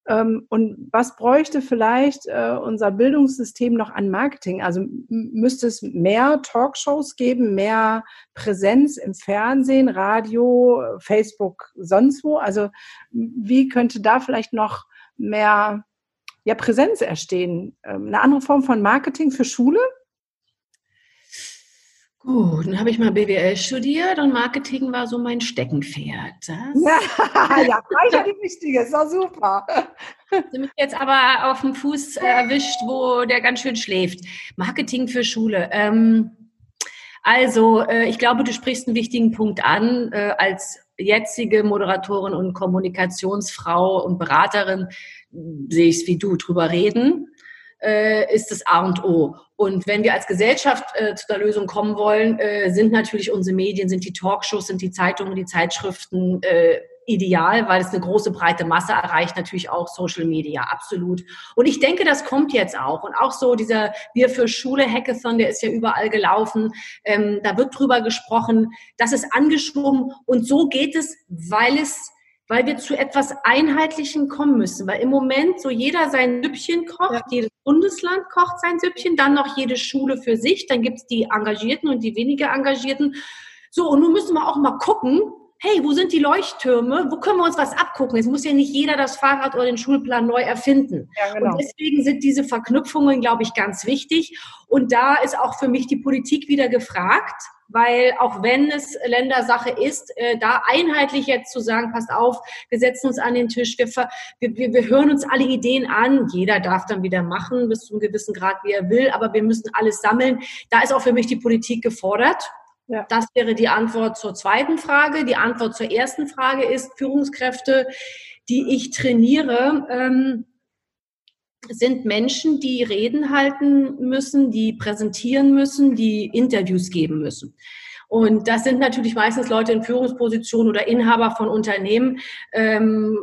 S1: Ähm, und was bräuchte vielleicht äh, unser Bildungssystem noch an Marketing? Also müsste es mehr Talkshows geben, mehr Präsenz im Fernsehen, Radio, Facebook, sonst wo? Also wie könnte da vielleicht noch mehr ja, Präsenz erstehen? Ähm, eine andere Form von Marketing für Schule?
S2: Gut, dann habe ich mal BWL studiert und Marketing war so mein Steckenpferd.
S1: Das [LAUGHS] ja, ja, gleich die wichtige, ist doch super. [LAUGHS]
S2: Sie mich jetzt aber auf dem Fuß äh, erwischt, wo der ganz schön schläft. Marketing für Schule. Ähm, also, äh, ich glaube, du sprichst einen wichtigen Punkt an. Äh, als jetzige Moderatorin und Kommunikationsfrau und Beraterin sehe ich es wie du drüber reden äh, ist das A und O. Und wenn wir als Gesellschaft äh, zu der Lösung kommen wollen, äh, sind natürlich unsere Medien, sind die Talkshows, sind die Zeitungen, die Zeitschriften äh, ideal, weil es eine große breite Masse erreicht, natürlich auch Social Media, absolut. Und ich denke, das kommt jetzt auch. Und auch so dieser Wir für Schule Hackathon, der ist ja überall gelaufen, ähm, da wird drüber gesprochen, das ist angeschwungen und so geht es, weil es weil wir zu etwas Einheitlichen kommen müssen. Weil im Moment so jeder sein Süppchen kocht, ja. jedes Bundesland kocht sein Süppchen, dann noch jede Schule für sich, dann gibt's die Engagierten und die weniger Engagierten. So, und nun müssen wir auch mal gucken, hey, wo sind die Leuchttürme? Wo können wir uns was abgucken? Es muss ja nicht jeder das Fahrrad oder den Schulplan neu erfinden. Ja, genau. Und deswegen sind diese Verknüpfungen, glaube ich, ganz wichtig. Und da ist auch für mich die Politik wieder gefragt, weil auch wenn es Ländersache ist, äh, da einheitlich jetzt zu sagen, passt auf, wir setzen uns an den Tisch, wir, wir, wir hören uns alle Ideen an, jeder darf dann wieder machen, bis zu einem gewissen Grad, wie er will, aber wir müssen alles sammeln. Da ist auch für mich die Politik gefordert. Ja. Das wäre die Antwort zur zweiten Frage. Die Antwort zur ersten Frage ist, Führungskräfte, die ich trainiere, ähm, sind Menschen, die Reden halten müssen, die präsentieren müssen, die Interviews geben müssen. Und das sind natürlich meistens Leute in Führungspositionen oder Inhaber von Unternehmen, ähm,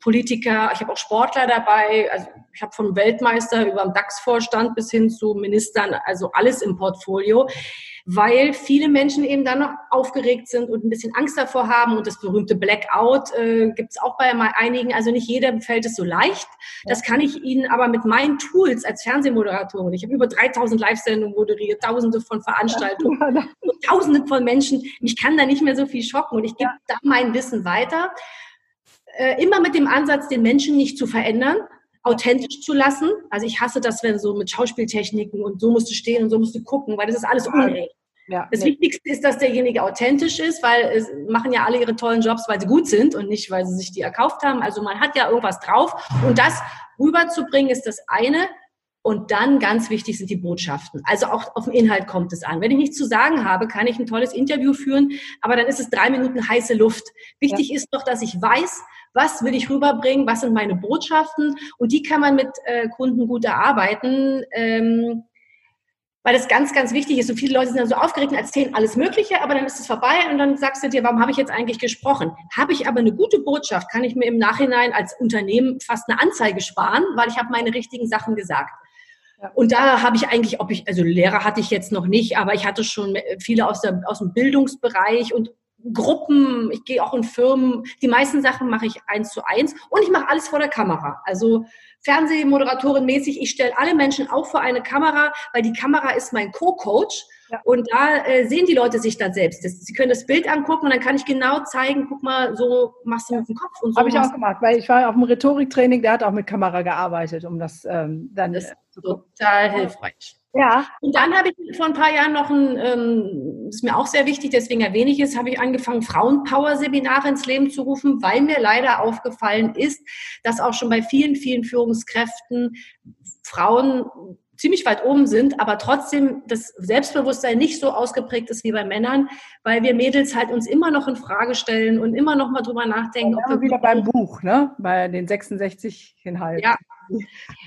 S2: Politiker, ich habe auch Sportler dabei, also ich habe vom Weltmeister über den DAX-Vorstand bis hin zu Ministern, also alles im Portfolio weil viele Menschen eben dann noch aufgeregt sind und ein bisschen Angst davor haben. Und das berühmte Blackout äh, gibt es auch bei einigen. Also nicht jeder fällt es so leicht. Das kann ich Ihnen aber mit meinen Tools als Fernsehmoderatorin, ich habe über 3000 Live-Sendungen moderiert, tausende von Veranstaltungen, tausende von Menschen. Mich kann da nicht mehr so viel schocken und ich gebe da mein Wissen weiter. Äh, immer mit dem Ansatz, den Menschen nicht zu verändern, authentisch zu lassen. Also ich hasse das, wenn so mit Schauspieltechniken und so musst du stehen und so musst du gucken, weil das ist alles unrecht. Ja, das nee. Wichtigste ist, dass derjenige authentisch ist, weil es machen ja alle ihre tollen Jobs, weil sie gut sind und nicht, weil sie sich die erkauft haben. Also man hat ja irgendwas drauf. Und das rüberzubringen ist das eine. Und dann ganz wichtig sind die Botschaften. Also auch auf den Inhalt kommt es an. Wenn ich nichts zu sagen habe, kann ich ein tolles Interview führen, aber dann ist es drei Minuten heiße Luft. Wichtig ja. ist doch, dass ich weiß, was will ich rüberbringen, was sind meine Botschaften und die kann man mit äh, Kunden gut erarbeiten. Ähm, weil das ganz, ganz wichtig ist. So viele Leute sind dann so aufgeregt und erzählen alles Mögliche, aber dann ist es vorbei und dann sagst du dir, warum habe ich jetzt eigentlich gesprochen? Habe ich aber eine gute Botschaft, kann ich mir im Nachhinein als Unternehmen fast eine Anzeige sparen, weil ich habe meine richtigen Sachen gesagt. Und da habe ich eigentlich, ob ich, also Lehrer hatte ich jetzt noch nicht, aber ich hatte schon viele aus, der, aus dem Bildungsbereich und Gruppen, ich gehe auch in Firmen. Die meisten Sachen mache ich eins zu eins und ich mache alles vor der Kamera. Also Fernsehmoderatorin mäßig, ich stelle alle Menschen auch vor eine Kamera, weil die Kamera ist mein Co-Coach. Ja. Und da äh, sehen die Leute sich dann selbst. Das, sie können das Bild angucken und dann kann ich genau zeigen, guck mal, so machst du mit dem Kopf und so.
S1: Habe ich auch gemacht, weil ich war auf dem Rhetoriktraining, der hat auch mit Kamera gearbeitet, um das ähm, dann.
S2: Das ist total hilfreich. Ja. Und dann habe ich vor ein paar Jahren noch ein, ähm, ist mir auch sehr wichtig, deswegen erwähne ich es, habe ich angefangen, Frauenpower-Seminare ins Leben zu rufen, weil mir leider aufgefallen ist, dass auch schon bei vielen, vielen Führungskräften Frauen ziemlich weit oben sind, aber trotzdem das Selbstbewusstsein nicht so ausgeprägt ist wie bei Männern, weil wir Mädels halt uns immer noch in Frage stellen und immer noch mal drüber nachdenken.
S1: Ob wir wieder beim Buch, ne? Bei den 66 Inhalten.
S2: Ja, [LAUGHS]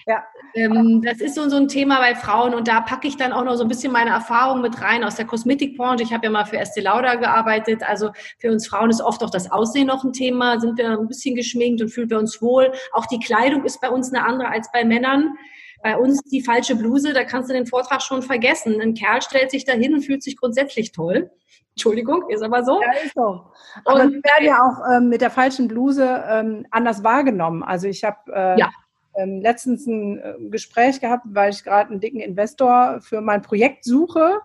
S2: ja, ähm, das ist so, so ein Thema bei Frauen und da packe ich dann auch noch so ein bisschen meine Erfahrung mit rein aus der Kosmetikbranche. Ich habe ja mal für Estee Lauder gearbeitet. Also für uns Frauen ist oft auch das Aussehen noch ein Thema. Sind wir ein bisschen geschminkt und fühlen wir uns wohl. Auch die Kleidung ist bei uns eine andere als bei Männern. Bei uns die falsche Bluse, da kannst du den Vortrag schon vergessen. Ein Kerl stellt sich dahin und fühlt sich grundsätzlich toll. [LAUGHS] Entschuldigung, ist aber so.
S1: Ja, ist so. Aber und, wir werden ja auch ähm, mit der falschen Bluse ähm, anders wahrgenommen. Also ich habe äh, ja ähm, letztens ein äh, Gespräch gehabt, weil ich gerade einen dicken Investor für mein Projekt suche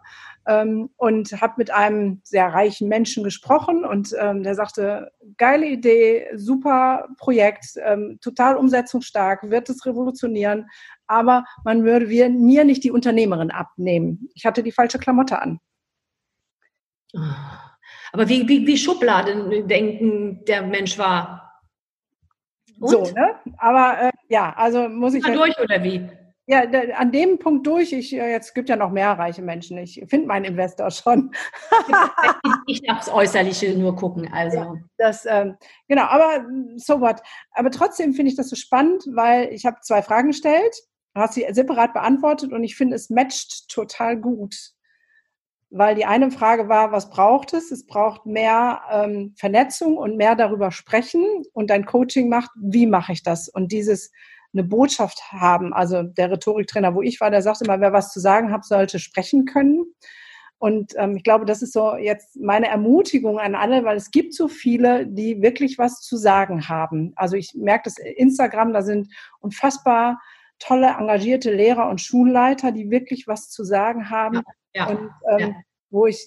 S1: ähm, und habe mit einem sehr reichen Menschen gesprochen und ähm, der sagte, geile Idee, super Projekt, ähm, total umsetzungsstark, wird es revolutionieren, aber man würde mir nicht die Unternehmerin abnehmen. Ich hatte die falsche Klamotte an.
S2: Aber wie, wie, wie Schubladen denken der Mensch war?
S1: Und? So, ne? Aber äh, ja, also muss ich.
S2: Durch oder wie?
S1: Ja, an dem Punkt durch, ich, äh, jetzt gibt ja noch mehr reiche Menschen. Ich finde meinen Investor schon. [LAUGHS] [LAUGHS]
S2: ich darf das Äußerliche nur gucken. Also. Ja,
S1: das, ähm, genau, aber so what. Aber trotzdem finde ich das so spannend, weil ich habe zwei Fragen gestellt, hast sie separat beantwortet und ich finde, es matcht total gut. Weil die eine Frage war, was braucht es? Es braucht mehr ähm, Vernetzung und mehr darüber sprechen. Und dein Coaching macht, wie mache ich das? Und dieses eine Botschaft haben. Also der Rhetoriktrainer, wo ich war, der sagte immer, wer was zu sagen hat, sollte sprechen können. Und ähm, ich glaube, das ist so jetzt meine Ermutigung an alle, weil es gibt so viele, die wirklich was zu sagen haben. Also ich merke das Instagram, da sind unfassbar tolle, engagierte Lehrer und Schulleiter, die wirklich was zu sagen haben. Ja, ja, und ähm, ja. wo ich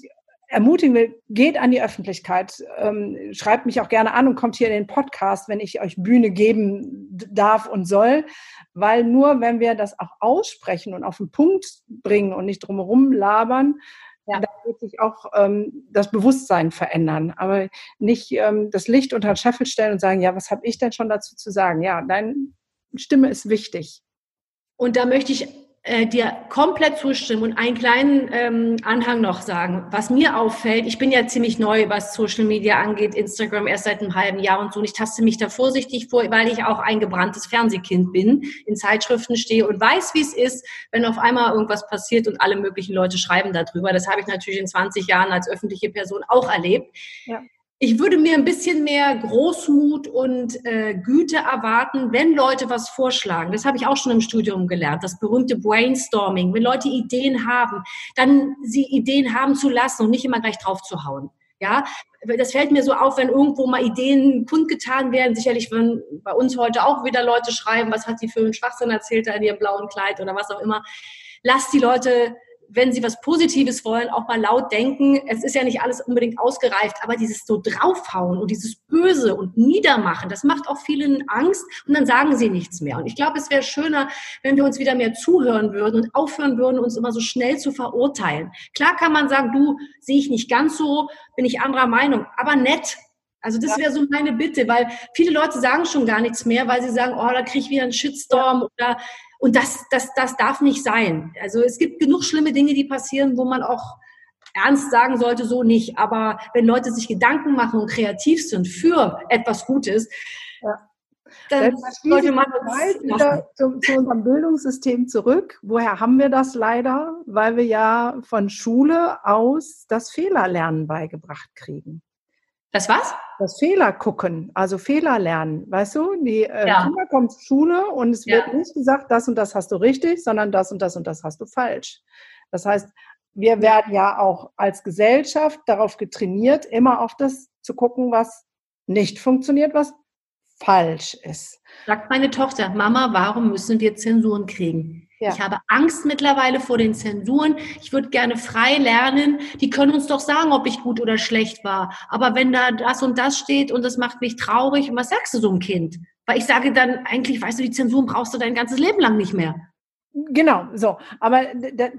S1: ermutigen will, geht an die Öffentlichkeit, ähm, schreibt mich auch gerne an und kommt hier in den Podcast, wenn ich euch Bühne geben darf und soll, weil nur wenn wir das auch aussprechen und auf den Punkt bringen und nicht drumherum labern, ja. da wird sich auch ähm, das Bewusstsein verändern, aber nicht ähm, das Licht unter den Scheffel stellen und sagen, ja, was habe ich denn schon dazu zu sagen? Ja, deine Stimme ist wichtig.
S2: Und da möchte ich äh, dir komplett zustimmen und einen kleinen ähm, Anhang noch sagen. Was mir auffällt, ich bin ja ziemlich neu, was Social Media angeht, Instagram erst seit einem halben Jahr und so. Und ich taste mich da vorsichtig vor, weil ich auch ein gebranntes Fernsehkind bin, in Zeitschriften stehe und weiß, wie es ist, wenn auf einmal irgendwas passiert und alle möglichen Leute schreiben darüber. Das habe ich natürlich in 20 Jahren als öffentliche Person auch erlebt. Ja ich würde mir ein bisschen mehr Großmut und äh, Güte erwarten, wenn Leute was vorschlagen. Das habe ich auch schon im Studium gelernt, das berühmte Brainstorming. Wenn Leute Ideen haben, dann sie Ideen haben zu lassen und nicht immer gleich drauf zu hauen. Ja, das fällt mir so auf, wenn irgendwo mal Ideen kundgetan werden. Sicherlich wenn bei uns heute auch wieder Leute schreiben, was hat die für einen Schwachsinn erzählt da in ihrem blauen Kleid oder was auch immer. Lasst die Leute wenn sie was Positives wollen, auch mal laut denken. Es ist ja nicht alles unbedingt ausgereift, aber dieses so draufhauen und dieses Böse und Niedermachen, das macht auch vielen Angst und dann sagen sie nichts mehr. Und ich glaube, es wäre schöner, wenn wir uns wieder mehr zuhören würden und aufhören würden, uns immer so schnell zu verurteilen. Klar kann man sagen, du, sehe ich nicht ganz so, bin ich anderer Meinung, aber nett. Also das wäre so meine Bitte, weil viele Leute sagen schon gar nichts mehr, weil sie sagen, oh, da kriege ich wieder einen Shitstorm oder und das, das, das darf nicht sein. Also es gibt genug schlimme Dinge, die passieren, wo man auch ernst sagen sollte, so nicht. Aber wenn Leute sich Gedanken machen und kreativ sind für etwas Gutes, ja.
S1: dann sollte man wieder zu, zu unserem Bildungssystem zurück. Woher haben wir das leider? Weil wir ja von Schule aus das Fehlerlernen beigebracht kriegen.
S2: Das was?
S1: Das Fehler gucken, also Fehler lernen. Weißt du, die äh, ja. Kinder kommen zur Schule und es wird ja. nicht gesagt, das und das hast du richtig, sondern das und das und das hast du falsch. Das heißt, wir werden ja auch als Gesellschaft darauf getrainiert, immer auf das zu gucken, was nicht funktioniert, was falsch ist.
S2: Sagt meine Tochter, Mama, warum müssen wir Zensuren kriegen? Ja. Ich habe Angst mittlerweile vor den Zensuren. Ich würde gerne frei lernen. Die können uns doch sagen, ob ich gut oder schlecht war. Aber wenn da das und das steht und das macht mich traurig, und was sagst du so einem Kind? Weil ich sage dann, eigentlich, weißt du, die Zensuren brauchst du dein ganzes Leben lang nicht mehr.
S1: Genau, so. Aber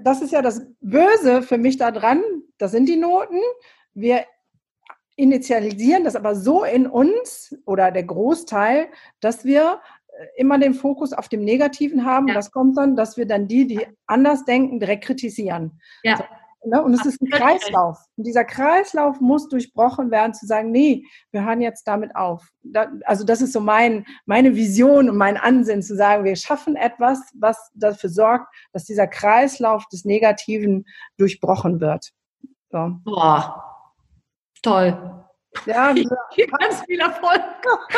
S1: das ist ja das Böse für mich daran. Das sind die Noten. Wir initialisieren das aber so in uns oder der Großteil, dass wir immer den Fokus auf dem Negativen haben. Ja. Das kommt dann, dass wir dann die, die anders denken, direkt kritisieren. Ja. So, ne? Und es ist ein Kreislauf. Und dieser Kreislauf muss durchbrochen werden, zu sagen, nee, wir hören jetzt damit auf. Da, also das ist so mein, meine Vision und mein Ansinn, zu sagen, wir schaffen etwas, was dafür sorgt, dass dieser Kreislauf des Negativen durchbrochen wird.
S2: So. Boah, toll.
S1: Ja, [LAUGHS] ganz viel Erfolg. [LAUGHS]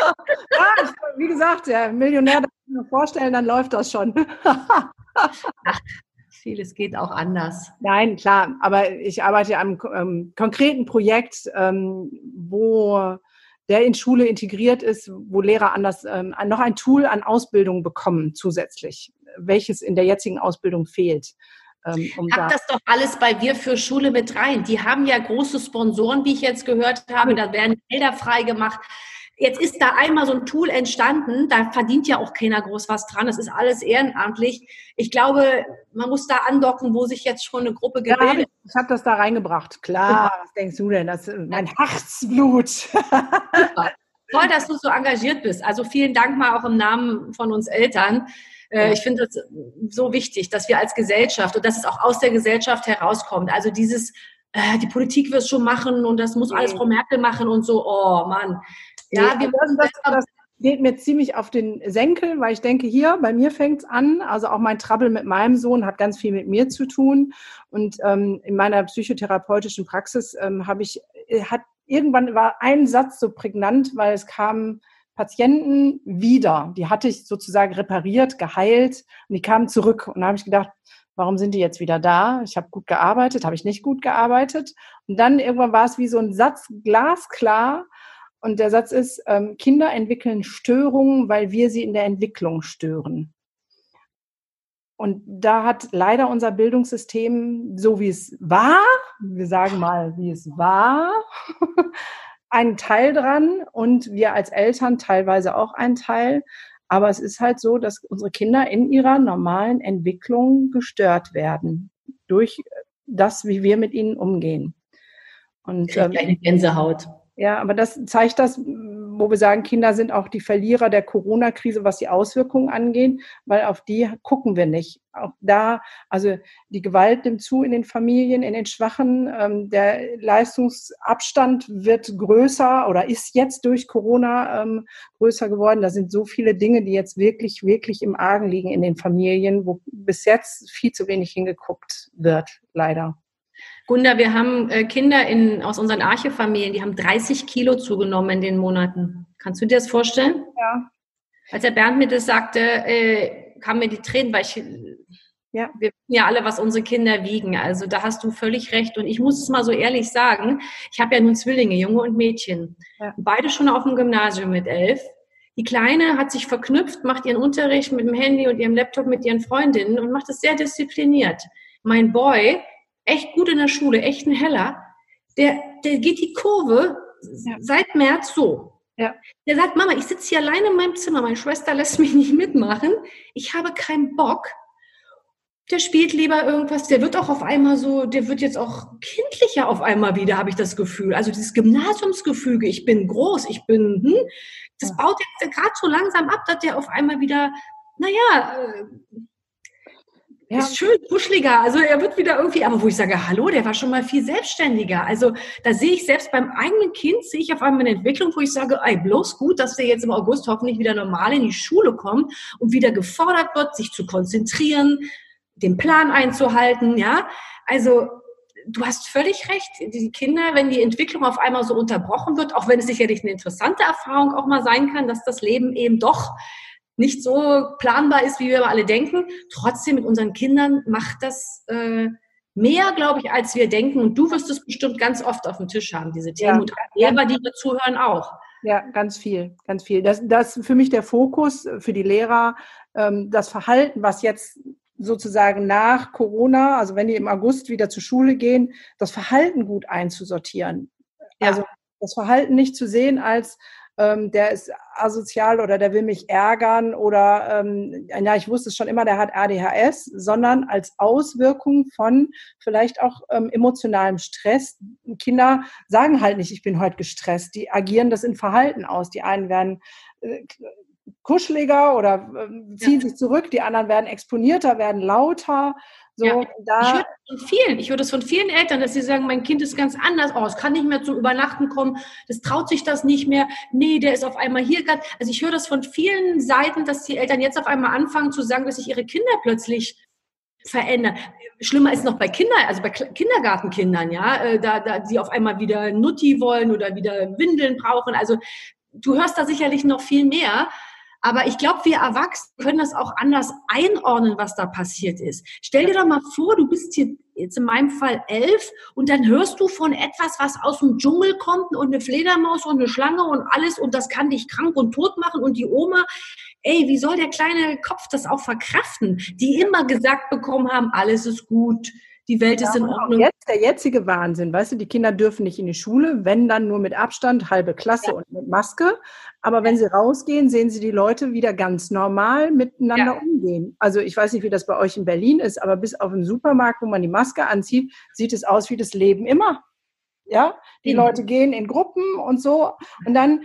S1: ja, ich, wie gesagt, der Millionär, das kann mir vorstellen, dann läuft das schon. [LAUGHS]
S2: Ach, vieles geht auch anders.
S1: Nein, klar, aber ich arbeite an einem ähm, konkreten Projekt, ähm, wo der in Schule integriert ist, wo Lehrer anders ähm, noch ein Tool an Ausbildung bekommen zusätzlich, welches in der jetzigen Ausbildung fehlt.
S2: Ähm, um Pack da das doch alles bei Wir für Schule mit rein. Die haben ja große Sponsoren, wie ich jetzt gehört habe. Da werden Gelder freigemacht. Jetzt ist da einmal so ein Tool entstanden, da verdient ja auch keiner groß was dran, das ist alles ehrenamtlich. Ich glaube, man muss da andocken, wo sich jetzt schon eine Gruppe
S1: gebildet ja, Ich habe das da reingebracht, klar. Was denkst du denn? Das ist mein Herzblut.
S2: toll, dass du so engagiert bist. Also vielen Dank mal auch im Namen von uns Eltern. Äh, ich finde das so wichtig, dass wir als Gesellschaft und dass es auch aus der Gesellschaft herauskommt. Also dieses, äh, die Politik wird es schon machen und das muss alles Frau Merkel machen und so. Oh Mann.
S1: Ja, wir müssen das, das geht mir ziemlich auf den Senkel, weil ich denke, hier, bei mir fängt es an. Also auch mein Trouble mit meinem Sohn hat ganz viel mit mir zu tun. Und ähm, in meiner psychotherapeutischen Praxis ähm, habe ich, äh, hat irgendwann war ein Satz so prägnant, weil es kamen Patienten wieder. Die hatte ich sozusagen repariert, geheilt und die kamen zurück. Und da habe ich gedacht, warum sind die jetzt wieder da? Ich habe gut gearbeitet, habe ich nicht gut gearbeitet. Und dann irgendwann war es wie so ein Satz glasklar. Und der Satz ist, ähm, Kinder entwickeln Störungen, weil wir sie in der Entwicklung stören. Und da hat leider unser Bildungssystem, so wie es war, wir sagen mal, wie es war, einen Teil dran und wir als Eltern teilweise auch einen Teil. Aber es ist halt so, dass unsere Kinder in ihrer normalen Entwicklung gestört werden durch das, wie wir mit ihnen umgehen.
S2: Und ähm, eine Gänsehaut.
S1: Ja, aber das zeigt das, wo wir sagen, Kinder sind auch die Verlierer der Corona-Krise, was die Auswirkungen angeht, weil auf die gucken wir nicht. Auch da, also die Gewalt nimmt zu in den Familien, in den Schwachen. Ähm, der Leistungsabstand wird größer oder ist jetzt durch Corona ähm, größer geworden. Da sind so viele Dinge, die jetzt wirklich, wirklich im Argen liegen in den Familien, wo bis jetzt viel zu wenig hingeguckt wird, leider.
S2: Gunda, wir haben äh, Kinder in, aus unseren Archefamilien, die haben 30 Kilo zugenommen in den Monaten. Kannst du dir das vorstellen?
S1: Ja.
S2: Als der Bernd mir das sagte, äh, kamen mir die Tränen, weil ich, ja. wir wissen ja alle, was unsere Kinder wiegen. Also da hast du völlig recht. Und ich muss es mal so ehrlich sagen, ich habe ja nun Zwillinge, Junge und Mädchen. Ja. Beide schon auf dem Gymnasium mit elf. Die Kleine hat sich verknüpft, macht ihren Unterricht mit dem Handy und ihrem Laptop mit ihren Freundinnen und macht es sehr diszipliniert. Mein Boy, echt gut in der Schule, echt ein Heller, der, der geht die Kurve ja. seit März so. Ja. Der sagt, Mama, ich sitze hier alleine in meinem Zimmer, meine Schwester lässt mich nicht mitmachen, ich habe keinen Bock. Der spielt lieber irgendwas, der wird auch auf einmal so, der wird jetzt auch kindlicher auf einmal wieder, habe ich das Gefühl. Also dieses Gymnasiumsgefüge, ich bin groß, ich bin, hm, das ja. baut jetzt gerade so langsam ab, dass der auf einmal wieder, naja, äh, ja. Ist schön, kuscheliger. Also er wird wieder irgendwie, aber wo ich sage, hallo, der war schon mal viel selbstständiger. Also da sehe ich selbst beim eigenen Kind, sehe ich auf einmal eine Entwicklung, wo ich sage, ey, bloß gut, dass der jetzt im August hoffentlich wieder normal in die Schule kommt und wieder gefordert wird, sich zu konzentrieren, den Plan einzuhalten, ja. Also du hast völlig recht. Die Kinder, wenn die Entwicklung auf einmal so unterbrochen wird, auch wenn es sicherlich eine interessante Erfahrung auch mal sein kann, dass das Leben eben doch nicht so planbar ist, wie wir alle denken. Trotzdem mit unseren Kindern macht das äh, mehr, glaube ich, als wir denken. Und du wirst es bestimmt ganz oft auf dem Tisch haben, diese Themen. Ja, und Lehrer, die wir zuhören, auch.
S1: Ja, ganz viel, ganz viel. Das, das ist für mich der Fokus für die Lehrer, ähm, das Verhalten, was jetzt sozusagen nach Corona, also wenn die im August wieder zur Schule gehen, das Verhalten gut einzusortieren. Ja. Also das Verhalten nicht zu sehen als ähm, der ist asozial oder der will mich ärgern oder ähm, ja, ich wusste es schon immer, der hat ADHS, sondern als Auswirkung von vielleicht auch ähm, emotionalem Stress. Kinder sagen halt nicht, ich bin heute gestresst, die agieren das in Verhalten aus. Die einen werden äh, kuscheliger oder äh, ziehen ja. sich zurück, die anderen werden exponierter, werden lauter. So,
S2: ja, da ich höre das von vielen, ich höre das von vielen Eltern, dass sie sagen, mein Kind ist ganz anders, oh, es kann nicht mehr zum Übernachten kommen, das traut sich das nicht mehr, nee, der ist auf einmal hier gerade. Also ich höre das von vielen Seiten, dass die Eltern jetzt auf einmal anfangen zu sagen, dass sich ihre Kinder plötzlich verändern. Schlimmer ist noch bei Kindern, also bei Kindergartenkindern, ja, äh, da, da die auf einmal wieder Nutti wollen oder wieder Windeln brauchen. Also du hörst da sicherlich noch viel mehr. Aber ich glaube, wir Erwachsene können das auch anders einordnen, was da passiert ist. Stell dir doch mal vor, du bist hier jetzt in meinem Fall elf und dann hörst du von etwas, was aus dem Dschungel kommt und eine Fledermaus und eine Schlange und alles und das kann dich krank und tot machen und die Oma, ey, wie soll der kleine Kopf das auch verkraften, die immer gesagt bekommen haben, alles ist gut, die Welt ja, ist in Ordnung.
S1: Jetzt der jetzige Wahnsinn, weißt du, die Kinder dürfen nicht in die Schule, wenn dann nur mit Abstand, halbe Klasse ja. und mit Maske. Aber wenn sie rausgehen, sehen sie die Leute wieder ganz normal miteinander ja. umgehen. Also ich weiß nicht, wie das bei euch in Berlin ist, aber bis auf den Supermarkt, wo man die Maske anzieht, sieht es aus wie das Leben immer. Ja, die mhm. Leute gehen in Gruppen und so. Und dann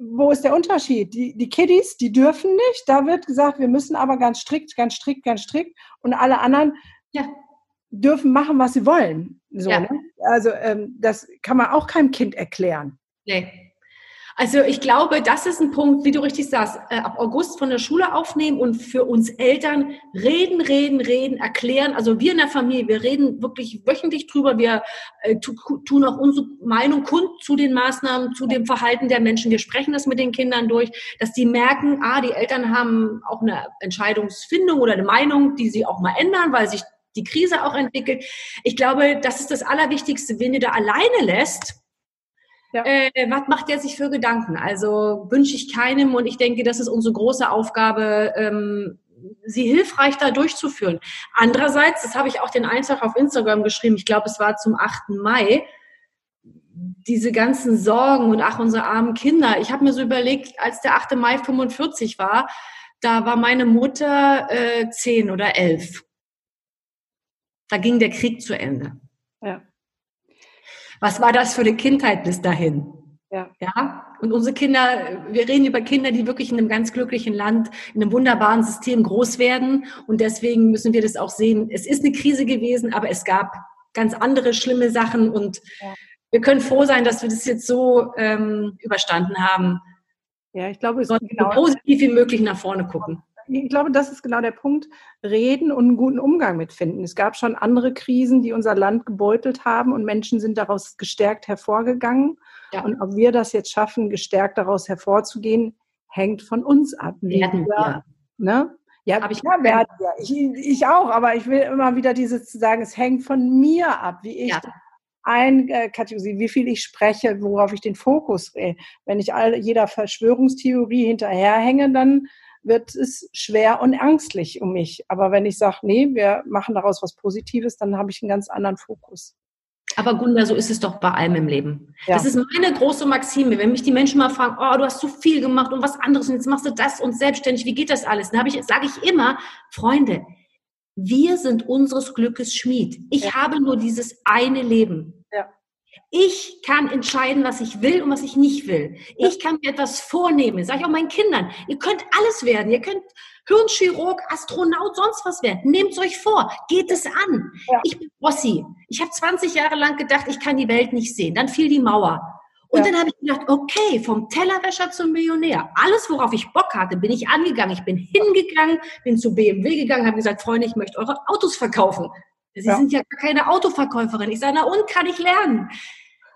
S1: wo ist der Unterschied? Die, die Kiddies, die dürfen nicht. Da wird gesagt, wir müssen aber ganz strikt, ganz strikt, ganz strikt. Und alle anderen ja. Dürfen machen, was sie wollen. So, ja. ne? Also ähm, das kann man auch keinem Kind erklären.
S2: Nee. Also ich glaube, das ist ein Punkt, wie du richtig sagst, äh, ab August von der Schule aufnehmen und für uns Eltern reden, reden, reden, erklären. Also wir in der Familie, wir reden wirklich wöchentlich drüber. Wir äh, tun auch unsere Meinung kund zu den Maßnahmen, zu dem Verhalten der Menschen. Wir sprechen das mit den Kindern durch, dass die merken, ah, die Eltern haben auch eine Entscheidungsfindung oder eine Meinung, die sie auch mal ändern, weil sich die Krise auch entwickelt. Ich glaube, das ist das Allerwichtigste, wenn ihr da alleine lässt ja. Äh, was macht er sich für Gedanken? Also wünsche ich keinem und ich denke, das ist unsere große Aufgabe, ähm, sie hilfreich da durchzuführen. Andererseits, das habe ich auch den Eintrag auf Instagram geschrieben, ich glaube, es war zum 8. Mai, diese ganzen Sorgen und ach, unsere armen Kinder. Ich habe mir so überlegt, als der 8. Mai 45 war, da war meine Mutter äh, 10 oder 11. Da ging der Krieg zu Ende. Ja. Was war das für eine Kindheit bis dahin? Ja. ja. Und unsere Kinder, wir reden über Kinder, die wirklich in einem ganz glücklichen Land, in einem wunderbaren System groß werden. Und deswegen müssen wir das auch sehen. Es ist eine Krise gewesen, aber es gab ganz andere schlimme Sachen. Und ja. wir können froh sein, dass wir das jetzt so ähm, überstanden haben.
S1: Ja, ich glaube, es
S2: ist genau so positiv wie möglich nach vorne gucken
S1: ich glaube, das ist genau der Punkt, reden und einen guten Umgang mit finden. Es gab schon andere Krisen, die unser Land gebeutelt haben und Menschen sind daraus gestärkt hervorgegangen. Ja. Und ob wir das jetzt schaffen, gestärkt daraus hervorzugehen, hängt von uns ab.
S2: Werden wir.
S1: Ne? Ja, aber ich, ja, werden wir. Ich, ich auch, aber ich will immer wieder dieses zu sagen, es hängt von mir ab, wie ich ja einkategorisiere, wie viel ich spreche, worauf ich den Fokus drehe. Wenn ich all, jeder Verschwörungstheorie hinterherhänge, dann wird es schwer und ängstlich um mich. Aber wenn ich sage, nee, wir machen daraus was Positives, dann habe ich einen ganz anderen Fokus.
S2: Aber Gunda, so ist es doch bei allem im Leben. Ja. Das ist meine große Maxime. Wenn mich die Menschen mal fragen, oh, du hast so viel gemacht und was anderes und jetzt machst du das und selbstständig, wie geht das alles? Dann ich, sage ich immer, Freunde, wir sind unseres Glückes Schmied. Ich ja. habe nur dieses eine Leben. Ich kann entscheiden, was ich will und was ich nicht will. Ich kann mir etwas vornehmen. Sage ich auch meinen Kindern. Ihr könnt alles werden. Ihr könnt Hirnchirurg, Astronaut, sonst was werden. Nehmt es euch vor. Geht es an. Ja. Ich bin Rossi. Ich habe 20 Jahre lang gedacht, ich kann die Welt nicht sehen. Dann fiel die Mauer. Und ja. dann habe ich gedacht, okay, vom Tellerwäscher zum Millionär. Alles, worauf ich Bock hatte, bin ich angegangen. Ich bin hingegangen, bin zu BMW gegangen, habe gesagt, Freunde, ich möchte eure Autos verkaufen. Sie ja. sind ja keine Autoverkäuferin. Ich sage, na und kann ich lernen?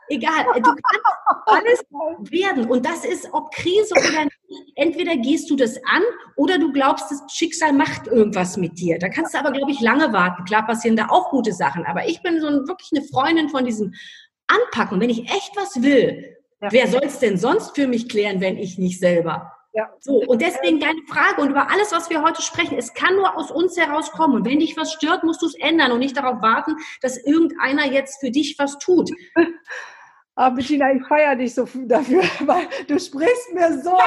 S2: Egal, du kannst [LAUGHS] alles werden. Und das ist, ob Krise oder nicht. Entweder gehst du das an oder du glaubst, das Schicksal macht irgendwas mit dir. Da kannst du aber, glaube ich, lange warten. Klar passieren da auch gute Sachen. Aber ich bin so ein, wirklich eine Freundin von diesem Anpacken. Wenn ich echt was will, ja. wer soll es denn sonst für mich klären, wenn ich nicht selber? Ja. So, und deswegen deine Frage und über alles, was wir heute sprechen, es kann nur aus uns herauskommen. Und wenn dich was stört, musst du es ändern und nicht darauf warten, dass irgendeiner jetzt für dich was tut.
S1: Aber [LAUGHS] ah, Bettina, ich feiere dich so dafür, [LAUGHS] weil du sprichst mir so. [LAUGHS]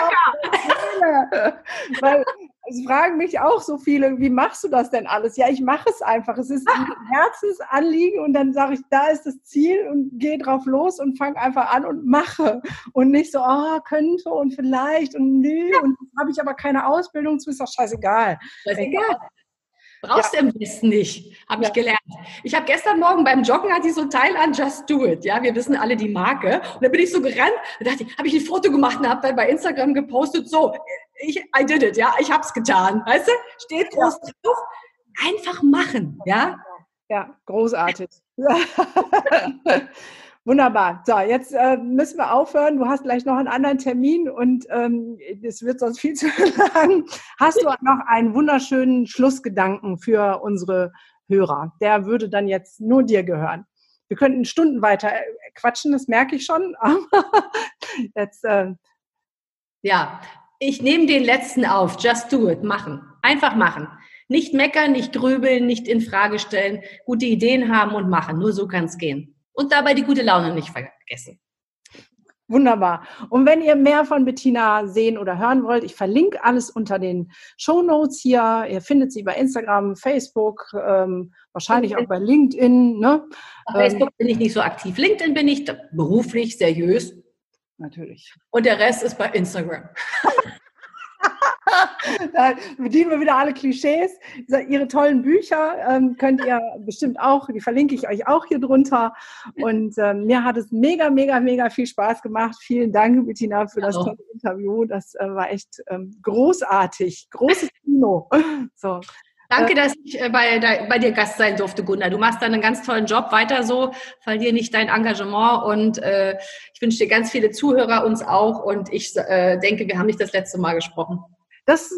S1: Weil es fragen mich auch so viele, wie machst du das denn alles? Ja, ich mache es einfach. Es ist ein [LAUGHS] Herzensanliegen und dann sage ich, da ist das Ziel und gehe drauf los und fange einfach an und mache. Und nicht so, oh, könnte und vielleicht und nö. Ja. Und habe ich aber keine Ausbildung zu, ist doch scheißegal.
S2: Scheißegal. Brauchst ja. du am besten nicht, habe ja. ich gelernt. Ich habe gestern Morgen beim Joggen hatte ich so ein Teil an Just Do It. Ja, wir wissen alle die Marke. Und da bin ich so gerannt und dachte, habe ich ein Foto gemacht und habe dann bei Instagram gepostet, so, ich, I did it, ja, ich habe es getan. Weißt du, steht groß ja. drauf. Einfach machen, ja.
S1: Ja, großartig. [LAUGHS] Wunderbar. So, jetzt äh, müssen wir aufhören. Du hast gleich noch einen anderen Termin und ähm, es wird sonst viel zu lang. Hast du noch einen wunderschönen Schlussgedanken für unsere Hörer? Der würde dann jetzt nur dir gehören. Wir könnten Stunden weiter äh, quatschen, das merke ich schon. [LAUGHS]
S2: jetzt, äh, ja, ich nehme den letzten auf. Just do it. Machen. Einfach machen. Nicht meckern, nicht grübeln, nicht in Frage stellen. Gute Ideen haben und machen. Nur so kann es gehen und dabei die gute Laune nicht vergessen.
S1: Wunderbar. Und wenn ihr mehr von Bettina sehen oder hören wollt, ich verlinke alles unter den Show Notes hier. Ihr findet sie bei Instagram, Facebook, ähm, wahrscheinlich auch bei LinkedIn. Ne?
S2: Auf Facebook bin ich nicht so aktiv. LinkedIn bin ich beruflich seriös.
S1: Natürlich.
S2: Und der Rest ist bei Instagram. [LAUGHS]
S1: da bedienen wir wieder alle Klischees. Ihre tollen Bücher ähm, könnt ihr bestimmt auch, die verlinke ich euch auch hier drunter. Und ähm, mir hat es mega, mega, mega viel Spaß gemacht. Vielen Dank, Bettina, für das tolle Interview. Das äh, war echt ähm, großartig. Großes Kino. [LAUGHS] So.
S2: Danke, dass ich äh, bei, bei, dir Gast sein durfte, Gunnar. Du machst da einen ganz tollen Job. Weiter so. Verlier nicht dein Engagement. Und äh, ich wünsche dir ganz viele Zuhörer, uns auch. Und ich äh, denke, wir haben nicht das letzte Mal gesprochen.
S1: Das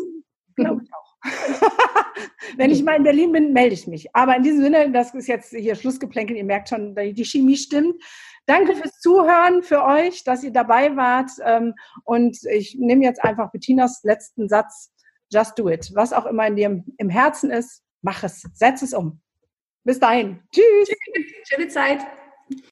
S1: glaube ich auch. [LAUGHS] Wenn ich mal in Berlin bin, melde ich mich. Aber in diesem Sinne, das ist jetzt hier Schlussgeplänkel. Ihr merkt schon, die Chemie stimmt. Danke fürs Zuhören, für euch, dass ihr dabei wart. Ähm, und ich nehme jetzt einfach Bettinas letzten Satz. Just do it. Was auch immer in dir im Herzen ist, mach es. Setz es um. Bis dahin. Tschüss.
S2: Schöne Zeit.